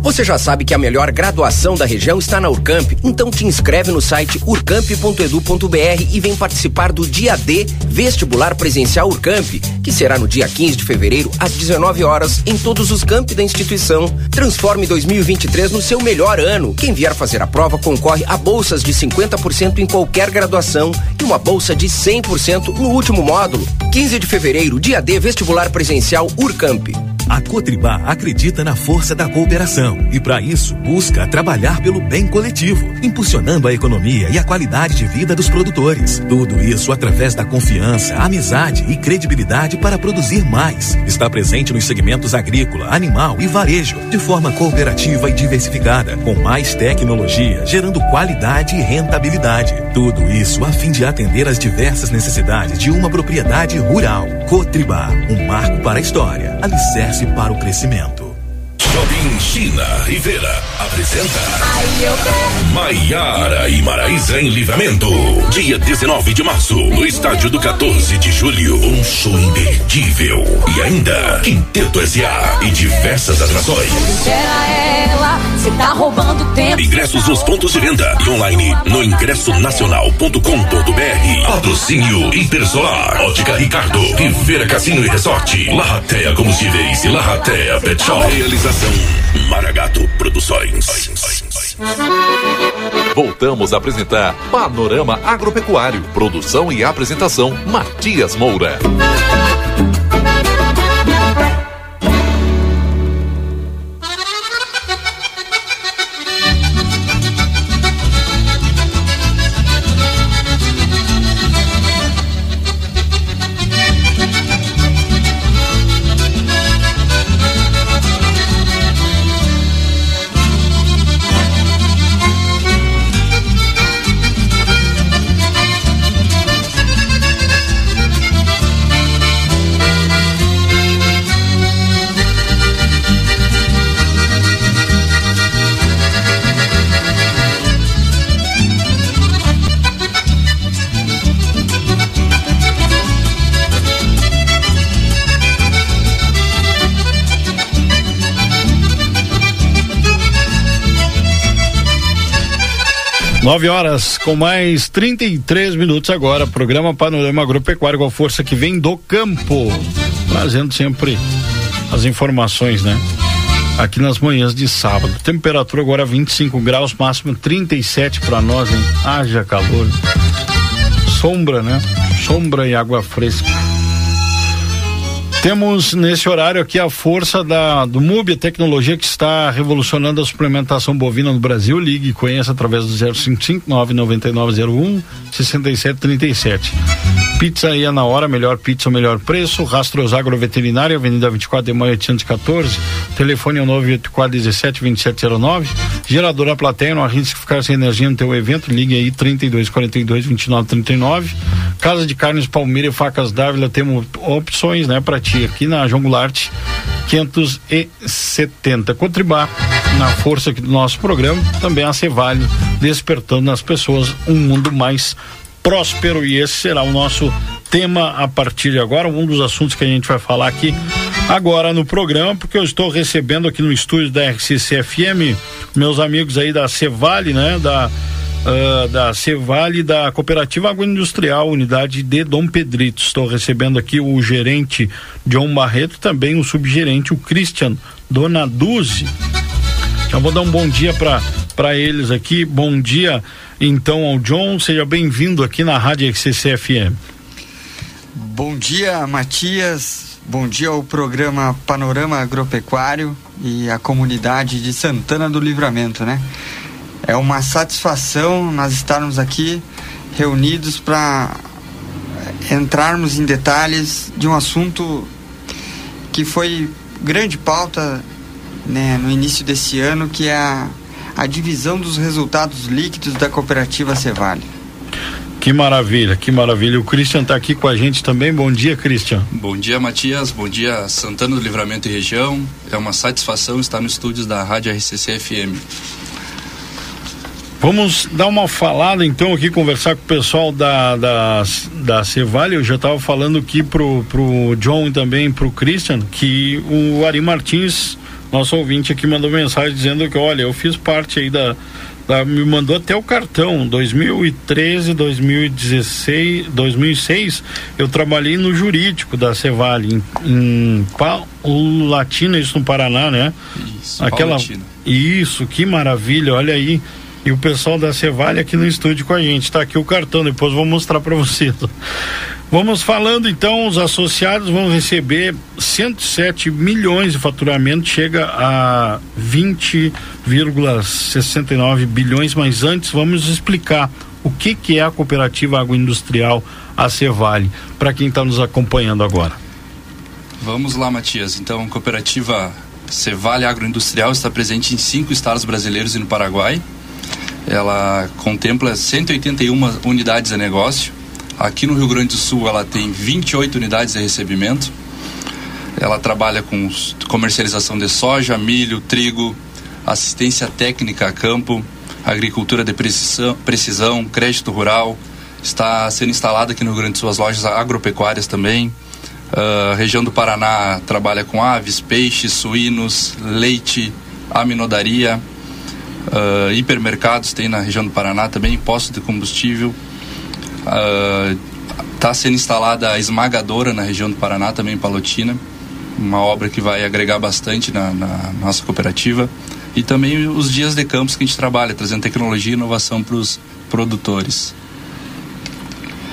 [SPEAKER 24] Você já sabe que a melhor graduação da região está na Urcamp, então te inscreve no site urcamp.edu.br e vem participar do dia D Vestibular Presencial Urcamp, que será no dia 15 de fevereiro às 19 horas em todos os campi da instituição. Transforme 2023 no seu melhor ano. Quem vier fazer a prova concorre a bolsas de 50% em qualquer graduação e uma bolsa de 100% no último módulo. 15 de fevereiro, dia D Vestibular Presencial Urcamp.
[SPEAKER 19] A Cotribá acredita na força da cooperação e, para isso, busca trabalhar pelo bem coletivo, impulsionando a economia e a qualidade de vida dos produtores. Tudo isso através da confiança, amizade e credibilidade para produzir mais. Está presente nos segmentos agrícola, animal e varejo, de forma cooperativa e diversificada, com mais tecnologia, gerando qualidade e rentabilidade. Tudo isso a fim de atender às diversas necessidades de uma propriedade rural. Cotribá, um marco para a história, alicerce para o crescimento.
[SPEAKER 16] China Rivera apresenta Maiara e Maraísa em Livramento. Dia 19 de março, no estádio do 14 de julho. Um show imperdível. E ainda, Quinteto S.A. e diversas atrações.
[SPEAKER 22] Ela, você tá roubando tempo.
[SPEAKER 16] Ingressos nos pontos de venda e online no ingressonacional.com.br. Patrocínio Hipersolar, Ótica Ricardo, Rivera Cassino e Resort, Larratea Combustíveis e Larratea Pet Shop. Realização Maragato Produções.
[SPEAKER 2] Voltamos a apresentar Panorama Agropecuário. Produção e apresentação Matias Moura.
[SPEAKER 1] Nove horas com mais 33 minutos agora. Programa Panorama Agropecuário com a força que vem do campo. Trazendo sempre as informações, né? Aqui nas manhãs de sábado. Temperatura agora 25 graus, máximo 37 para nós, hein? Haja calor. Sombra, né? Sombra e água fresca. Temos nesse horário aqui a força da, do MUB, a tecnologia que está revolucionando a suplementação bovina no Brasil. Ligue e conheça através do 055 99901 6737. Pizza aí é na hora, melhor pizza, melhor preço. Rastros Agroveterinária, Avenida 24 de Maio 814. Telefone é o 984 17 2709. Geradora Plateia, não arrisque ficar sem energia no teu evento. Ligue aí 3242 2939. Casa de Carnes Palmeira e Facas Dávila, temos opções, né, para aqui na João Goulart 570. Contribar na força aqui do nosso programa, também a Cevale, despertando nas pessoas um mundo mais próspero e esse será o nosso tema a partir de agora, um dos assuntos que a gente vai falar aqui agora no programa, porque eu estou recebendo aqui no estúdio da RCC FM meus amigos aí da Cevale, né, da Uh, da Cevale da Cooperativa Agroindustrial, unidade de Dom Pedrito. Estou recebendo aqui o gerente John Barreto, também o subgerente, o Christian Donaduzzi. Já vou dar um bom dia para eles aqui. Bom dia, então, ao John. Seja bem-vindo aqui na Rádio XCC FM.
[SPEAKER 25] Bom dia, Matias. Bom dia ao programa Panorama Agropecuário e à comunidade de Santana do Livramento, né? É uma satisfação nós estarmos aqui reunidos para entrarmos em detalhes de um assunto que foi grande pauta né, no início desse ano, que é a, a divisão dos resultados líquidos da cooperativa Cevale.
[SPEAKER 1] Que maravilha, que maravilha. O Christian está aqui com a gente também. Bom dia, Christian.
[SPEAKER 26] Bom dia, Matias. Bom dia, Santana do Livramento e região. É uma satisfação estar nos estúdios da Rádio RCC FM.
[SPEAKER 1] Vamos dar uma falada então aqui, conversar com o pessoal da, da, da Cevale. Eu já estava falando aqui pro, pro John e também pro Christian que o Ari Martins, nosso ouvinte aqui, mandou mensagem dizendo que, olha, eu fiz parte aí da, da me mandou até o cartão 2013, 2016, 2006 eu trabalhei no jurídico da Cevale em, em Paulatina, isso no Paraná, né?
[SPEAKER 26] Isso,
[SPEAKER 1] Aquela
[SPEAKER 26] Paulatina.
[SPEAKER 1] Isso, que maravilha, olha aí. E o pessoal da Cevale aqui no estúdio com a gente. Tá aqui o cartão, depois vou mostrar para vocês. Vamos falando então, os associados vão receber 107 milhões de faturamento, chega a 20,69 bilhões, mas antes vamos explicar o que que é a cooperativa agroindustrial a Cevale, para quem está nos acompanhando agora.
[SPEAKER 26] Vamos lá, Matias. Então, a cooperativa Cevale Agroindustrial está presente em cinco estados brasileiros e no Paraguai. Ela contempla 181 unidades de negócio. Aqui no Rio Grande do Sul, ela tem 28 unidades de recebimento. Ela trabalha com comercialização de soja, milho, trigo, assistência técnica a campo, agricultura de precisão, precisão crédito rural. Está sendo instalada aqui no Rio Grande do Sul as lojas agropecuárias também. Uh, região do Paraná trabalha com aves, peixes, suínos, leite, aminodaria. Uh, hipermercados tem na região do Paraná também, postos de combustível. Está uh, sendo instalada a esmagadora na região do Paraná, também em Palotina. Uma obra que vai agregar bastante na, na nossa cooperativa. E também os dias de campos que a gente trabalha, trazendo tecnologia e inovação para os produtores.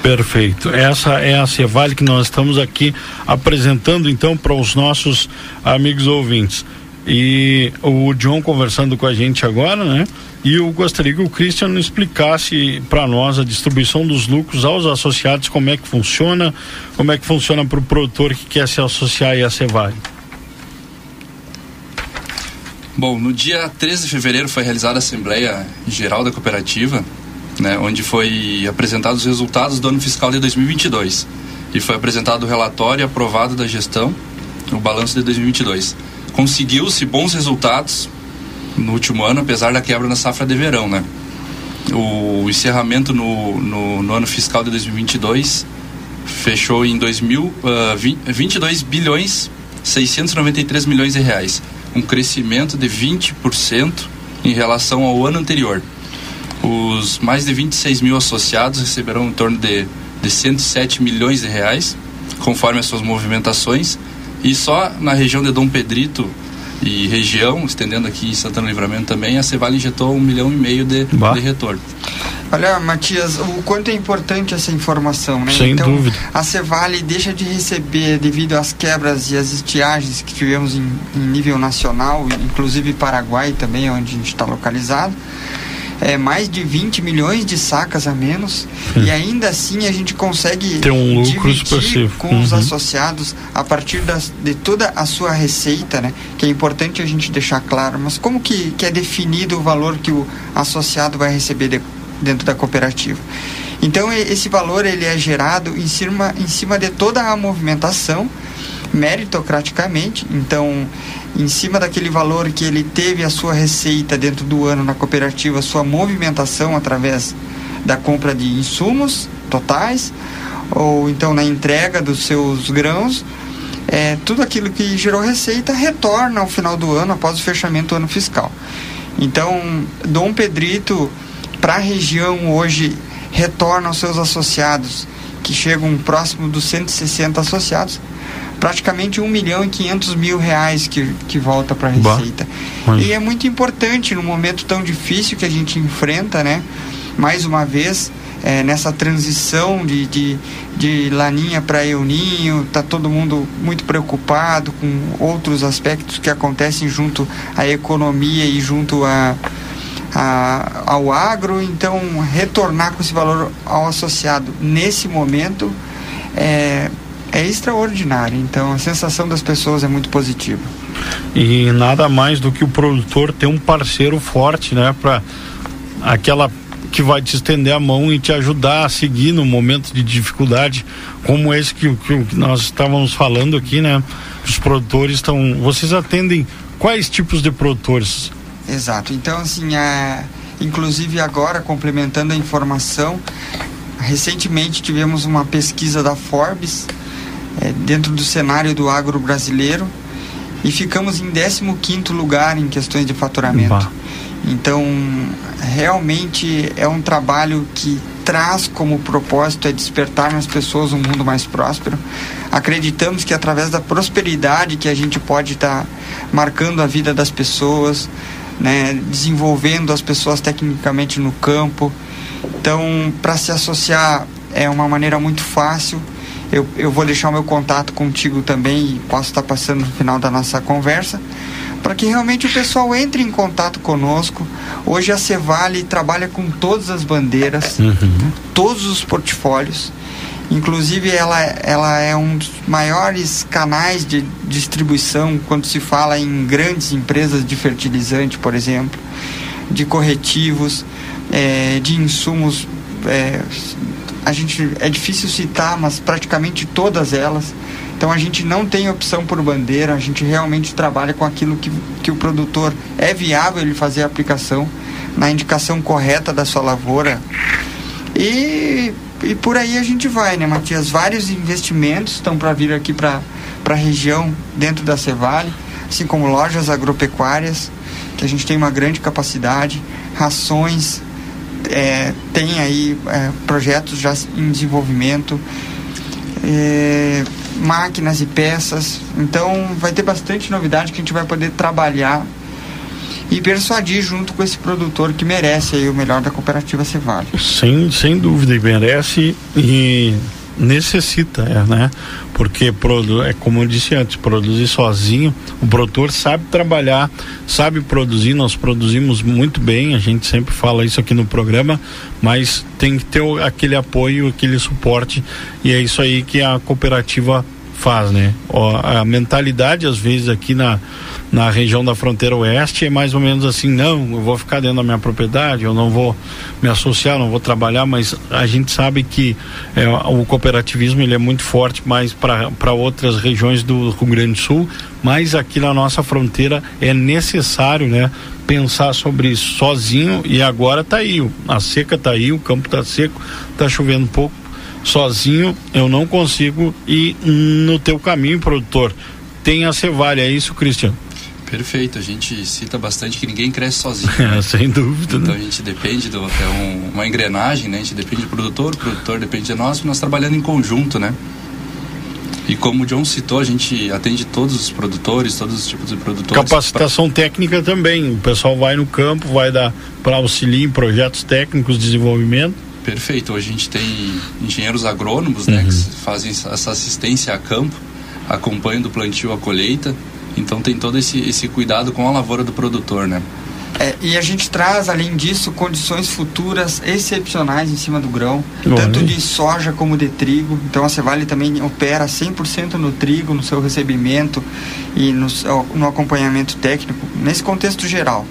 [SPEAKER 1] Perfeito. Essa é a Cevale que nós estamos aqui apresentando então para os nossos amigos ouvintes. E o John conversando com a gente agora, né? E eu gostaria que o Christian explicasse para nós a distribuição dos lucros aos associados, como é que funciona, como é que funciona para o produtor que quer se associar à Cevale.
[SPEAKER 26] Bom, no dia 13 de fevereiro foi realizada a Assembleia Geral da Cooperativa, né, onde foi apresentados os resultados do ano fiscal de 2022 e foi apresentado o relatório aprovado da gestão, o balanço de 2022. Conseguiu-se bons resultados no último ano, apesar da quebra na safra de verão, né? O encerramento no, no, no ano fiscal de 2022 fechou em 2000, uh, 20, 22 bilhões 693 milhões de reais, um crescimento de 20% em relação ao ano anterior. Os mais de 26 mil associados receberão em torno de, de 107 milhões de reais, conforme as suas movimentações, e só na região de Dom Pedrito e região, estendendo aqui em Santana Livramento também, a Cevale injetou um milhão e meio de, de retorno.
[SPEAKER 25] Olha, Matias, o quanto é importante essa informação, né?
[SPEAKER 1] Sem
[SPEAKER 25] então,
[SPEAKER 1] dúvida.
[SPEAKER 25] a Cevale deixa de receber, devido às quebras e às estiagens que tivemos em, em nível nacional, inclusive Paraguai também, onde a gente está localizado, é, mais de 20 milhões de sacas a menos
[SPEAKER 1] Hum.
[SPEAKER 25] e ainda assim a gente consegue
[SPEAKER 1] Ter um lucro expressivo.
[SPEAKER 25] com os
[SPEAKER 1] Uhum.
[SPEAKER 25] associados a partir das, de toda a sua receita, né? Que é importante a gente deixar claro. Mas como que, que é definido o valor que o associado vai receber de- dentro da cooperativa? Então esse valor ele é gerado em cima, em cima de toda a movimentação meritocraticamente. Então, em cima daquele valor que ele teve a sua receita dentro do ano na cooperativa, sua movimentação através da compra de insumos totais, ou então na entrega dos seus grãos, é, tudo aquilo que gerou receita retorna ao final do ano, após o fechamento do ano fiscal. Então, Dom Pedrito, para a região hoje, retorna aos seus associados, que chegam próximo dos 160 associados, praticamente 1 milhão e 500 mil reais que, que volta para a
[SPEAKER 1] Bah.
[SPEAKER 25] receita.
[SPEAKER 1] Mas-
[SPEAKER 25] E é muito importante no momento tão difícil que a gente enfrenta, né? Mais uma vez, é, nessa transição de, de, de laninha para euninho, está todo mundo muito preocupado com outros aspectos que acontecem junto à economia e junto a, a, ao agro, então retornar com esse valor ao associado nesse momento é, é extraordinário. Então a sensação das pessoas é muito positiva.
[SPEAKER 1] E nada mais do que o produtor ter um parceiro forte, né, para aquela que vai te estender a mão e te ajudar a seguir no momento de dificuldade, como esse que, que nós estávamos falando aqui, né? Os produtores estão. Vocês atendem quais tipos de produtores?
[SPEAKER 25] Exato. Então, assim, é, inclusive agora, complementando a informação, recentemente tivemos uma pesquisa da Forbes é, dentro do cenário do agro brasileiro e ficamos em 15 lugar em questões de faturamento. Então, realmente é um trabalho que traz como propósito é despertar nas pessoas um mundo mais próspero. Acreditamos que através da prosperidade que a gente pode estar tá marcando a vida das pessoas, né, desenvolvendo as pessoas tecnicamente no campo. Então, para se associar é uma maneira muito fácil. Eu, eu vou deixar o meu contato contigo também e posso estar passando no final da nossa conversa para que realmente o pessoal entre em contato conosco. Hoje a Cevale trabalha com todas as bandeiras, uhum. todos os portfólios. Inclusive, ela, ela é um dos maiores canais de distribuição quando se fala em grandes empresas de fertilizante, por exemplo, de corretivos, é, de insumos. É, a gente é difícil citar, mas praticamente todas elas então a gente não tem opção por bandeira, a gente realmente trabalha com aquilo que, que o produtor é viável ele fazer a aplicação na indicação correta da sua lavoura. E, e por aí a gente vai, né, Matias? Vários investimentos estão para vir aqui para a região dentro da Cevale, assim como lojas agropecuárias, que a gente tem uma grande capacidade, rações, é, tem aí é, projetos já em desenvolvimento. É, máquinas e peças. Então vai ter bastante novidade que a gente vai poder trabalhar e persuadir junto com esse produtor que merece aí o melhor da cooperativa Cevale.
[SPEAKER 1] Sem, sem dúvida, e merece e necessita, é, né? Porque é como eu disse antes, produzir sozinho, o produtor sabe trabalhar, sabe produzir, nós produzimos muito bem, a gente sempre fala isso aqui no programa, mas tem que ter aquele apoio, aquele suporte, e é isso aí que a cooperativa faz, né? a mentalidade às vezes aqui na na região da fronteira oeste é mais ou menos assim, não, eu vou ficar dentro da minha propriedade, eu não vou me associar, não vou trabalhar, mas a gente sabe que é, o cooperativismo ele é muito forte mais para outras regiões do Rio Grande do Sul, mas aqui na nossa fronteira é necessário, né, pensar sobre isso sozinho e agora tá aí, a seca tá aí, o campo tá seco, tá chovendo pouco, sozinho eu não consigo ir no teu caminho, produtor. Tem a Cevale, é isso, Cristiano?
[SPEAKER 26] Perfeito, a gente cita bastante que ninguém cresce sozinho.
[SPEAKER 1] É, sem dúvida.
[SPEAKER 26] Então
[SPEAKER 1] né?
[SPEAKER 26] a gente depende do é um, uma engrenagem, né? A gente depende do produtor, o produtor depende de nós, nós trabalhando em conjunto, né? E como o John citou, a gente atende todos os produtores, todos os tipos de produtores.
[SPEAKER 1] Capacitação pra... técnica também. O pessoal vai no campo, vai dar para auxiliar em projetos técnicos de desenvolvimento.
[SPEAKER 26] Perfeito. Hoje a gente tem engenheiros agrônomos, né, uhum. que fazem essa assistência a campo, acompanhando o plantio, a colheita então tem todo esse, esse cuidado com a lavoura do produtor, né?
[SPEAKER 25] É, e a gente traz, além disso, condições futuras excepcionais em cima do grão, tanto de soja como de trigo. Então a Cevale também opera 100% no trigo, no seu recebimento e no, no acompanhamento técnico, nesse contexto geral.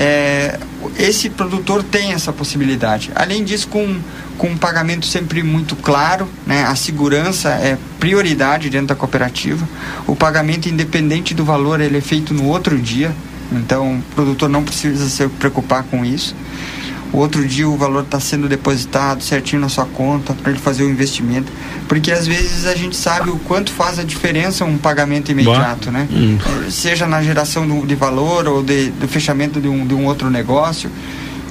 [SPEAKER 25] É, esse produtor tem essa possibilidade. Além disso, com, com um pagamento sempre muito claro, né? a segurança é prioridade dentro da cooperativa. O pagamento, independente do valor, ele é feito no outro dia, então o produtor não precisa se preocupar com isso. O outro dia o valor está sendo depositado certinho na sua conta para ele fazer o investimento. Porque às vezes a gente sabe o quanto faz a diferença um pagamento imediato, né? Hum. Seja na geração do, de valor ou de, do fechamento de um, de um outro negócio.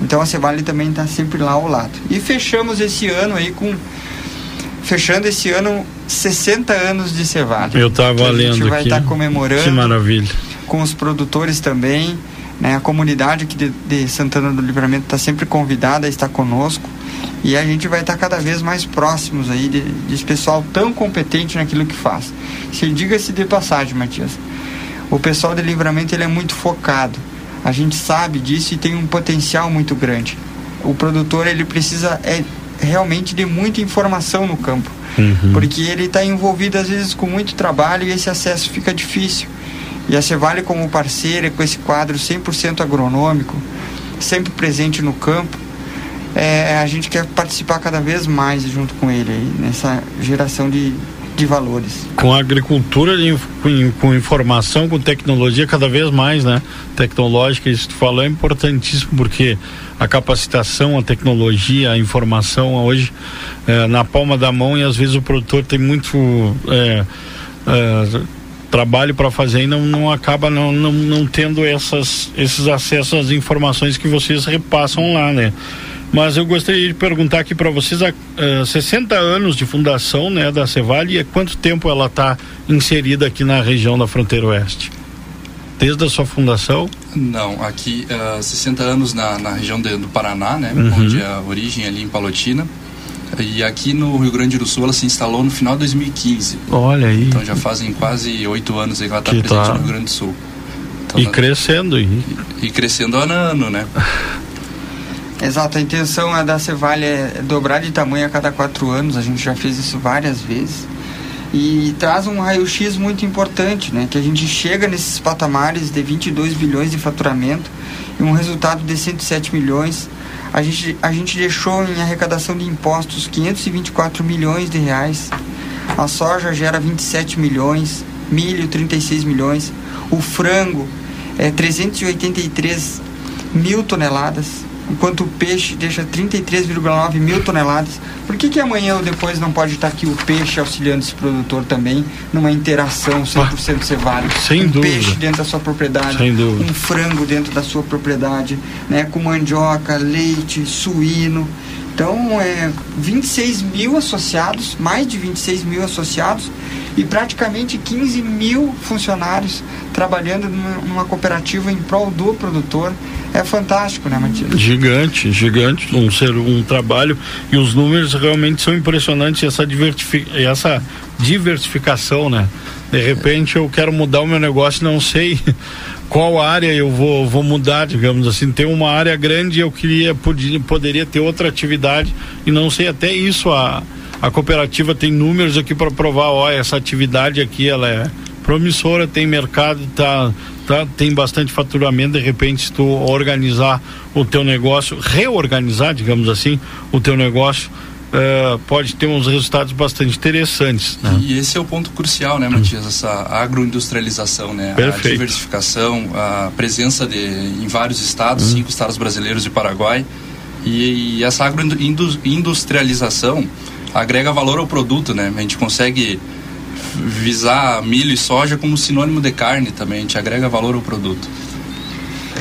[SPEAKER 25] Então a Cevale também está sempre lá ao lado. E fechamos esse ano aí com. Fechando esse ano 60 anos de Cevale.
[SPEAKER 1] Eu estava lendo. A gente
[SPEAKER 25] vai estar tá comemorando.
[SPEAKER 1] Que maravilha.
[SPEAKER 25] Com os produtores também. Né? A comunidade aqui de, de Santana do Livramento está sempre convidada a estar conosco. E a gente vai estar cada vez mais próximos aí de- desse pessoal tão competente naquilo que faz. Se diga-se de passagem, Matias, o pessoal de livramento ele é muito focado. A gente sabe disso e tem um potencial muito grande. O produtor ele precisa é, realmente de muita informação no campo, porque ele está envolvido às vezes com muito trabalho e esse acesso fica difícil. E a Cevale como parceira com esse quadro 100% agronômico, sempre presente no campo, é, a gente quer participar cada vez mais junto com ele aí, nessa geração de, de valores.
[SPEAKER 1] Com a agricultura, com informação, com tecnologia cada vez mais, né? Tecnológica, isso que tu falou é importantíssimo porque a capacitação, a tecnologia, a informação hoje é, na palma da mão e às vezes o produtor tem muito é, é, trabalho para fazer e não, não acaba não, não, não tendo essas, esses acessos às informações que vocês repassam lá, né? Mas eu gostaria de perguntar aqui para vocês, há eh, 60 anos de fundação né, da Cevale, e há quanto tempo ela está inserida aqui na região da fronteira oeste? Desde a sua fundação?
[SPEAKER 26] Não, aqui uh, 60 anos na, na região de- do Paraná, né?
[SPEAKER 1] Uhum.
[SPEAKER 26] Onde é a origem ali em Palotina. E aqui no Rio Grande do Sul ela se instalou no final de 2015.
[SPEAKER 1] Olha aí.
[SPEAKER 26] Então já fazem quase oito anos aí que ela está presente
[SPEAKER 1] tá.
[SPEAKER 26] no Rio Grande do Sul. Então,
[SPEAKER 1] e
[SPEAKER 26] tá-
[SPEAKER 1] crescendo. E...
[SPEAKER 26] e crescendo ano a ano, né?
[SPEAKER 25] Exato, a intenção é da Cevale é dobrar de tamanho a cada quatro anos, a gente já fez isso várias vezes. E traz um raio-x muito importante, né? Que a gente chega nesses patamares de 22 bilhões de faturamento e um resultado de 107 milhões. A gente, a gente deixou em arrecadação de impostos 524 milhões de reais. A soja gera 27 milhões, milho 36 milhões, o frango é 383 mil toneladas, enquanto o peixe deixa 33,9 mil toneladas. Por que, que amanhã ou depois não pode estar aqui o peixe auxiliando esse produtor também numa interação 100% cevale?
[SPEAKER 1] Sem
[SPEAKER 25] um
[SPEAKER 1] dúvida.
[SPEAKER 25] peixe dentro da sua propriedade, um frango dentro da sua propriedade, né, com mandioca, leite, suíno. Então, é 26 mil associados, mais de 26 mil associados e praticamente 15 mil funcionários trabalhando numa, cooperativa em prol do produtor. É fantástico, né, Matias?
[SPEAKER 1] Gigante, gigante, um ser um trabalho e os números realmente são impressionantes essa divertifi- essa diversificação, né? De repente eu quero mudar o meu negócio, não sei qual área eu vou, vou mudar, digamos assim. Tem uma área grande, eu queria podia, poderia ter outra atividade e não sei até isso a a cooperativa tem números aqui para provar, ó, essa atividade aqui ela é promissora, tem mercado, tá, tá, tem bastante faturamento, de repente se tu organizar o teu negócio, reorganizar, digamos assim, o teu negócio, eh, pode ter uns resultados bastante interessantes. Né?
[SPEAKER 26] E esse é o ponto crucial, né, Matias? Essa agroindustrialização, né? A
[SPEAKER 1] Perfeito.
[SPEAKER 26] diversificação, a presença de, em vários estados, cinco estados brasileiros e Paraguai. E, e essa agroindustrialização agrega valor ao produto, né? A gente consegue visar milho e soja como sinônimo de carne também, a gente agrega valor ao produto.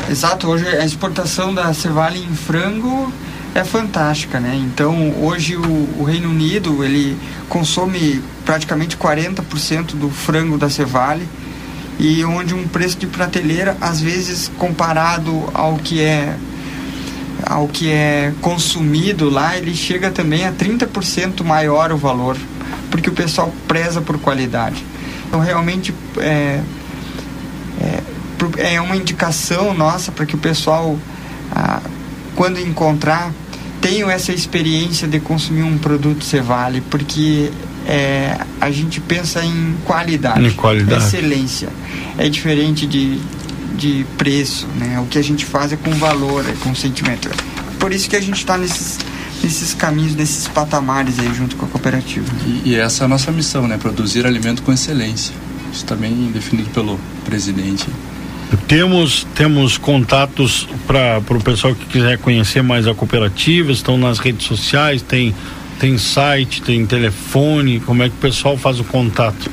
[SPEAKER 25] Exato, hoje a exportação da Cevale em frango é fantástica, né? Então hoje o, o Reino Unido ele consome praticamente 40% do frango da Cevale e onde um preço de prateleira às vezes comparado ao que é ao que é consumido lá, ele chega também a 30% maior o valor, porque o pessoal preza por qualidade. Então realmente é, é, é uma indicação nossa para que o pessoal, ah, quando encontrar, tenha essa experiência de consumir um produto Cevale, porque é, a gente pensa em qualidade,
[SPEAKER 1] Em qualidade.
[SPEAKER 25] excelência. É diferente de, de preço, né? O que a gente faz é com valor, é com sentimento. Por isso que a gente está nesses, nesses caminhos, nesses patamares aí junto com a cooperativa.
[SPEAKER 26] E, e essa é a nossa missão, né? Produzir alimento com excelência. Isso também definido pelo presidente.
[SPEAKER 1] Temos, temos contatos para o pessoal que quiser conhecer mais a cooperativa, estão nas redes sociais, tem, tem site, tem telefone, como é que o pessoal faz o contato?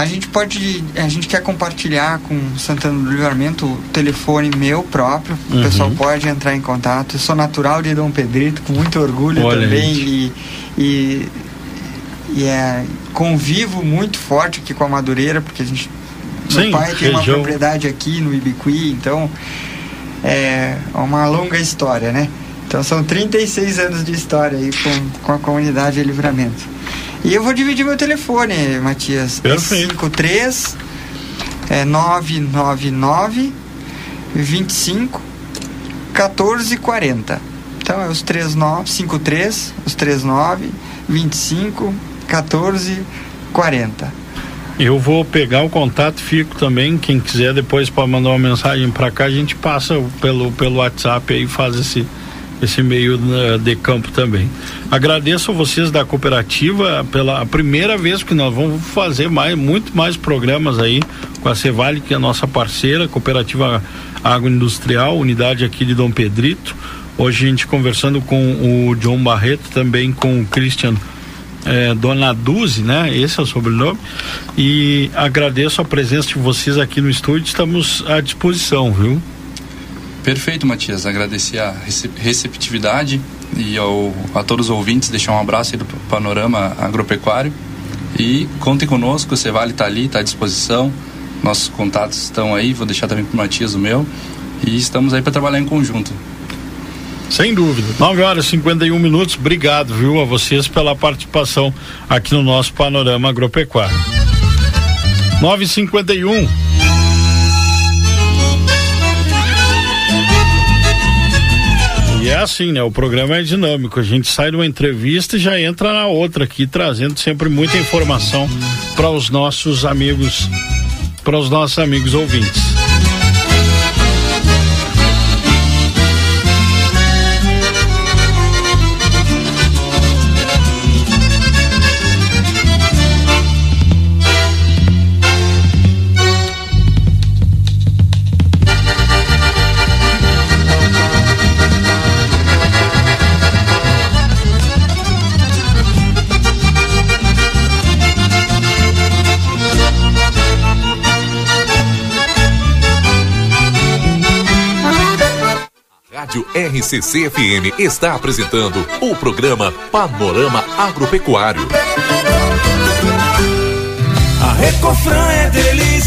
[SPEAKER 25] A gente pode, a gente quer compartilhar com Santana do Livramento o telefone meu próprio. O
[SPEAKER 1] Uhum.
[SPEAKER 25] pessoal pode entrar em contato. Eu sou natural de Dom Pedrito, com muito orgulho
[SPEAKER 1] Olha
[SPEAKER 25] também e, e, e é, convivo muito forte aqui com a Madureira, porque a gente
[SPEAKER 1] Sim,
[SPEAKER 25] meu pai tem uma propriedade aqui no Ibiqui, então é uma longa história, né? Então são 36 anos de história aí com, com a comunidade Livramento. E eu vou dividir meu telefone, Matias.
[SPEAKER 1] Perfeito.
[SPEAKER 25] É 53 é 999 25 1440. Então é os 39 53, os 39 25 14 40.
[SPEAKER 1] Eu vou pegar o contato, fico também. Quem quiser depois para mandar uma mensagem para cá, a gente passa pelo, pelo WhatsApp aí e faz esse, esse meio de campo também. Agradeço a vocês da cooperativa pela primeira vez que nós vamos fazer mais, muito mais programas aí com a Cevale, que é a nossa parceira, cooperativa agroindustrial, unidade aqui de Dom Pedrito. Hoje a gente conversando com o John Barreto, também com o Christian é, Dona Duzi, né? Esse é o sobrenome. E agradeço a presença de vocês aqui no estúdio. Estamos à disposição, viu?
[SPEAKER 26] Perfeito, Matias. Agradecer a receptividade e ao, a todos os ouvintes, deixar um abraço aí do Panorama Agropecuário. E contem conosco, você vale estar ali, está à disposição. Nossos contatos estão aí, vou deixar também para o Matias o meu. E estamos aí para trabalhar em conjunto.
[SPEAKER 1] Sem dúvida. 9 horas e 51 minutos. Obrigado, viu, a vocês pela participação aqui no nosso Panorama Agropecuário. 951. Assim, né? O programa é dinâmico. A gente sai de uma entrevista e já entra na outra aqui, trazendo sempre muita informação para os nossos amigos, para os nossos amigos ouvintes.
[SPEAKER 2] Rádio RCC FM está apresentando o programa Panorama Agropecuário.
[SPEAKER 5] A Recofran é delícia.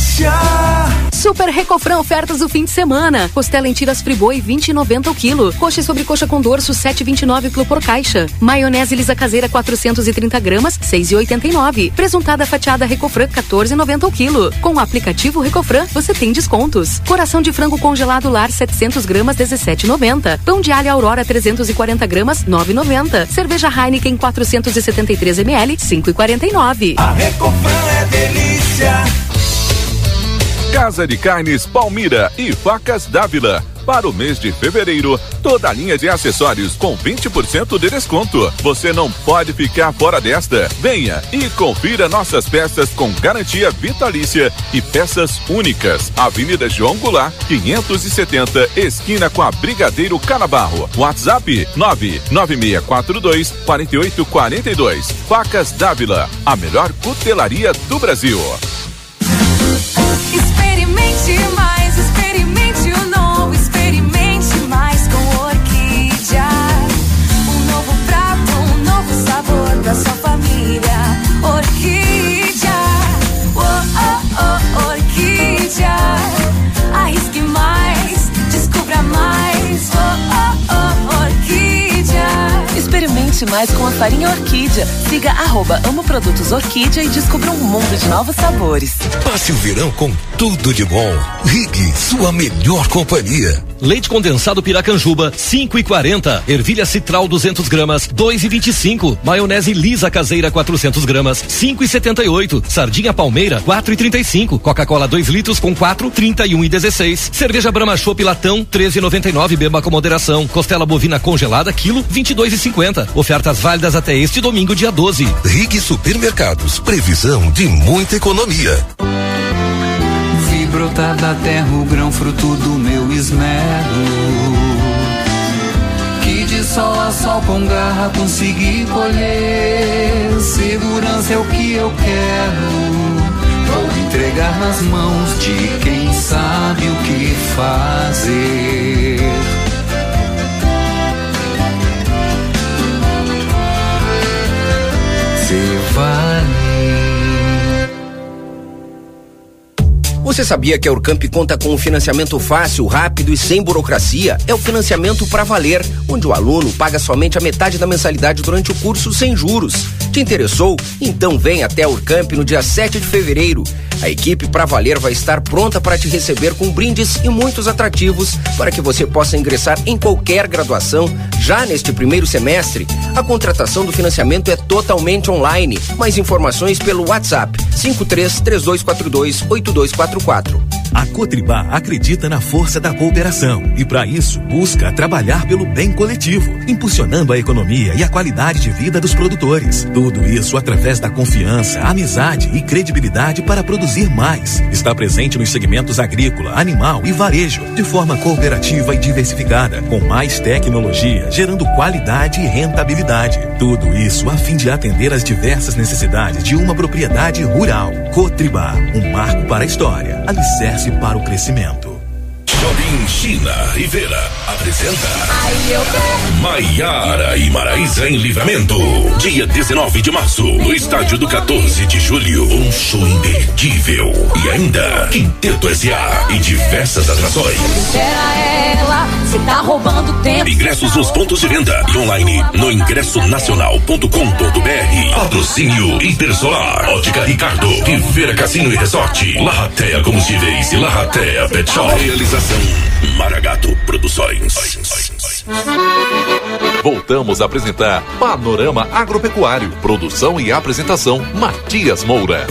[SPEAKER 6] Super Recofran ofertas do fim de semana. Costela em tiras friboi 20,90 o quilo. Coxa e sobrecoxa com dorso 7,29 quilo por caixa. Maionese lisa caseira 430 gramas 6,89. Presuntada fatiada Recofran 14,90 o quilo. Com o aplicativo Recofran você tem descontos. Coração de frango congelado lar 700 gramas 17,90. Pão de alho Aurora 340 gramas 9,90. Cerveja Heineken 473 ml 5,49.
[SPEAKER 5] A Recofran é delícia.
[SPEAKER 27] Casa de Carnes Palmira e Facas Dávila. Para o mês de fevereiro, toda a linha de acessórios com 20% de desconto. Você não pode ficar fora desta. Venha e confira nossas peças com garantia vitalícia e peças únicas. Avenida João Goulart, 570, esquina com a Brigadeiro Canabarro. WhatsApp 99642 4842. Facas Dávila, a melhor cutelaria do Brasil.
[SPEAKER 22] Experimente experimente o novo, experimente mais com Orquídea. Um novo prato, um novo sabor da sua família. Orquídea,
[SPEAKER 23] Experimente mais com a farinha Orquídea. Siga arroba Amo Produtos Orquídea e descubra um mundo de novos sabores.
[SPEAKER 16] Passe o verão com tudo de bom. Rig, sua melhor companhia.
[SPEAKER 8] Leite condensado Piracanjuba, 5 e 40. Ervilha citral 200 gramas, 2 e 25. Maionese lisa caseira 400 gramas, 5 e 78. Sardinha palmeira, 4 e 35. Coca-Cola 2 litros com 4, 31 e 16. Cerveja Brahma Chopp latão, 13 e 99. Beba com moderação. Costela bovina congelada, quilo, 22 e 50. Ofertas válidas até este domingo, dia 12.
[SPEAKER 16] Rig Supermercados, previsão de muita economia.
[SPEAKER 9] Vi brotar da terra o grão fruto do meu esmero. Que de sol a sol com garra consegui colher. Segurança é o que eu quero. Vou entregar nas mãos de quem sabe o que fazer. Se
[SPEAKER 24] Você sabia que a Urcamp conta com um financiamento fácil, rápido e sem burocracia? É o financiamento para valer, onde o aluno paga somente a metade da mensalidade durante o curso sem juros. Te interessou? Então vem até a Urcamp no dia 7 de fevereiro. A equipe para valer vai estar pronta para te receber com brindes e muitos atrativos para que você possa ingressar em qualquer graduação já neste primeiro semestre. A contratação do financiamento é totalmente online. Mais informações pelo WhatsApp 53 3242 8244.
[SPEAKER 19] A Cotribá acredita na força da cooperação e, para isso, busca trabalhar pelo bem coletivo, impulsionando a economia e a qualidade de vida dos produtores. Tudo isso através da confiança, amizade e credibilidade para produzir mais. Está presente nos segmentos agrícola, animal e varejo, de forma cooperativa e diversificada, com mais tecnologia, gerando qualidade e rentabilidade. Tudo isso a fim de atender às diversas necessidades de uma propriedade rural. Cotribá, um marco para a história, alicerce para o crescimento.
[SPEAKER 16] China Rivera apresenta Maiara e Maraísa em Livramento. Dia 19 de março, no estádio do 14 de julho. Um show imperdível. E ainda, Quinteto S.A. e diversas atrações.
[SPEAKER 22] Espera ela, se tá roubando tempo.
[SPEAKER 16] Ingressos nos pontos de venda e online no ingressonacional.com.br. Patrocínio Intersolar, Ótica Ricardo, Rivera Cassino e Resort, Larratea Combustíveis e Larratea Pet Shop. Realização Maragato Produções.
[SPEAKER 2] Voltamos a apresentar Panorama Agropecuário. Produção e apresentação Matias Moura.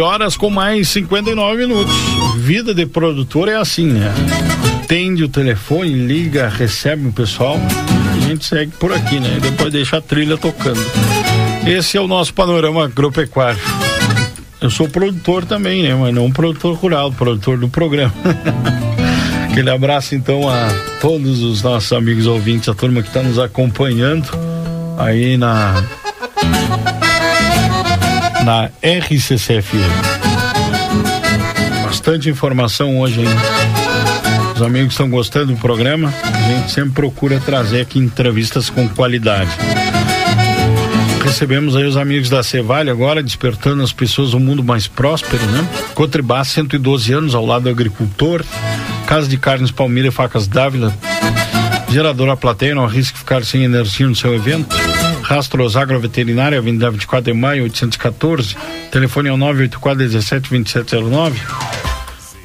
[SPEAKER 1] Horas com mais 59 minutos. Vida de produtor é assim, né? Atende o telefone, liga, recebe o pessoal. A gente segue por aqui, né? E depois deixa a trilha tocando. Esse é o nosso panorama agropecuário. Eu sou produtor também, né? Mas não produtor rural, produtor do programa. Aquele abraço então a todos os nossos amigos ouvintes, a turma que está nos acompanhando aí na na RCCFM. Bastante informação hoje, hein? Os Os amigos estão gostando do programa. A gente sempre procura trazer aqui entrevistas com qualidade. Recebemos aí os amigos da Cevale agora, despertando as pessoas um mundo mais próspero, né? Cotribá, 112 anos ao lado do agricultor. Casa de Carnes Palmeira e Facas Dávila. Geradora Plateia, não arrisque ficar sem energia no seu evento. Rastros Agroveterinária, Avenida 24 de Maio, 814. Telefone é o 984 17 2709.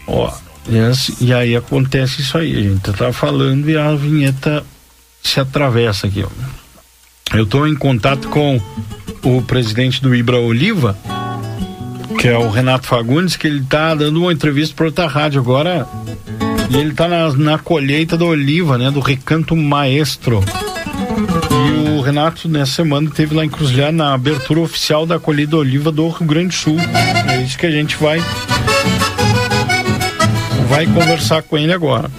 [SPEAKER 1] Ó, e, assim, e aí acontece isso aí, a gente tá falando e a vinheta se atravessa aqui, ó. Eu estou em contato com o presidente do Ibra Oliva, que é o Renato Fagundes, que ele está dando uma entrevista para outra rádio agora. E ele está na, na colheita da oliva, né? Do Recanto Maestro. Renato, nessa semana, teve lá em Cruzilhar na abertura oficial da colheita oliva do Rio Grande do Sul. É isso que a gente vai vai conversar com ele agora.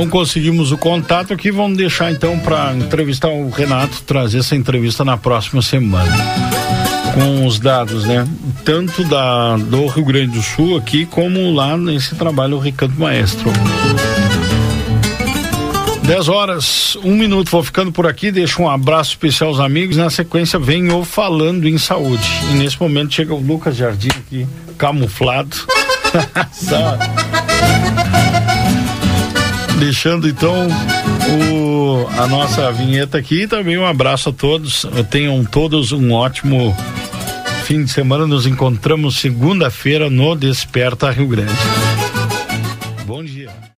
[SPEAKER 1] Não conseguimos o contato aqui, vamos deixar então para entrevistar o Renato, trazer essa entrevista na próxima semana com os dados, né? Tanto da, do Rio Grande do Sul aqui, como lá nesse trabalho o Recanto Maestro. 10 horas, um minuto, vou ficando por aqui, deixo um abraço especial aos amigos, na sequência vem o Falando em Saúde. E nesse momento chega o Lucas Jardim aqui, camuflado. Deixando então o, a nossa vinheta aqui e também um abraço a todos. Tenham todos um ótimo fim de semana. Nos encontramos segunda-feira no Desperta Rio Grande.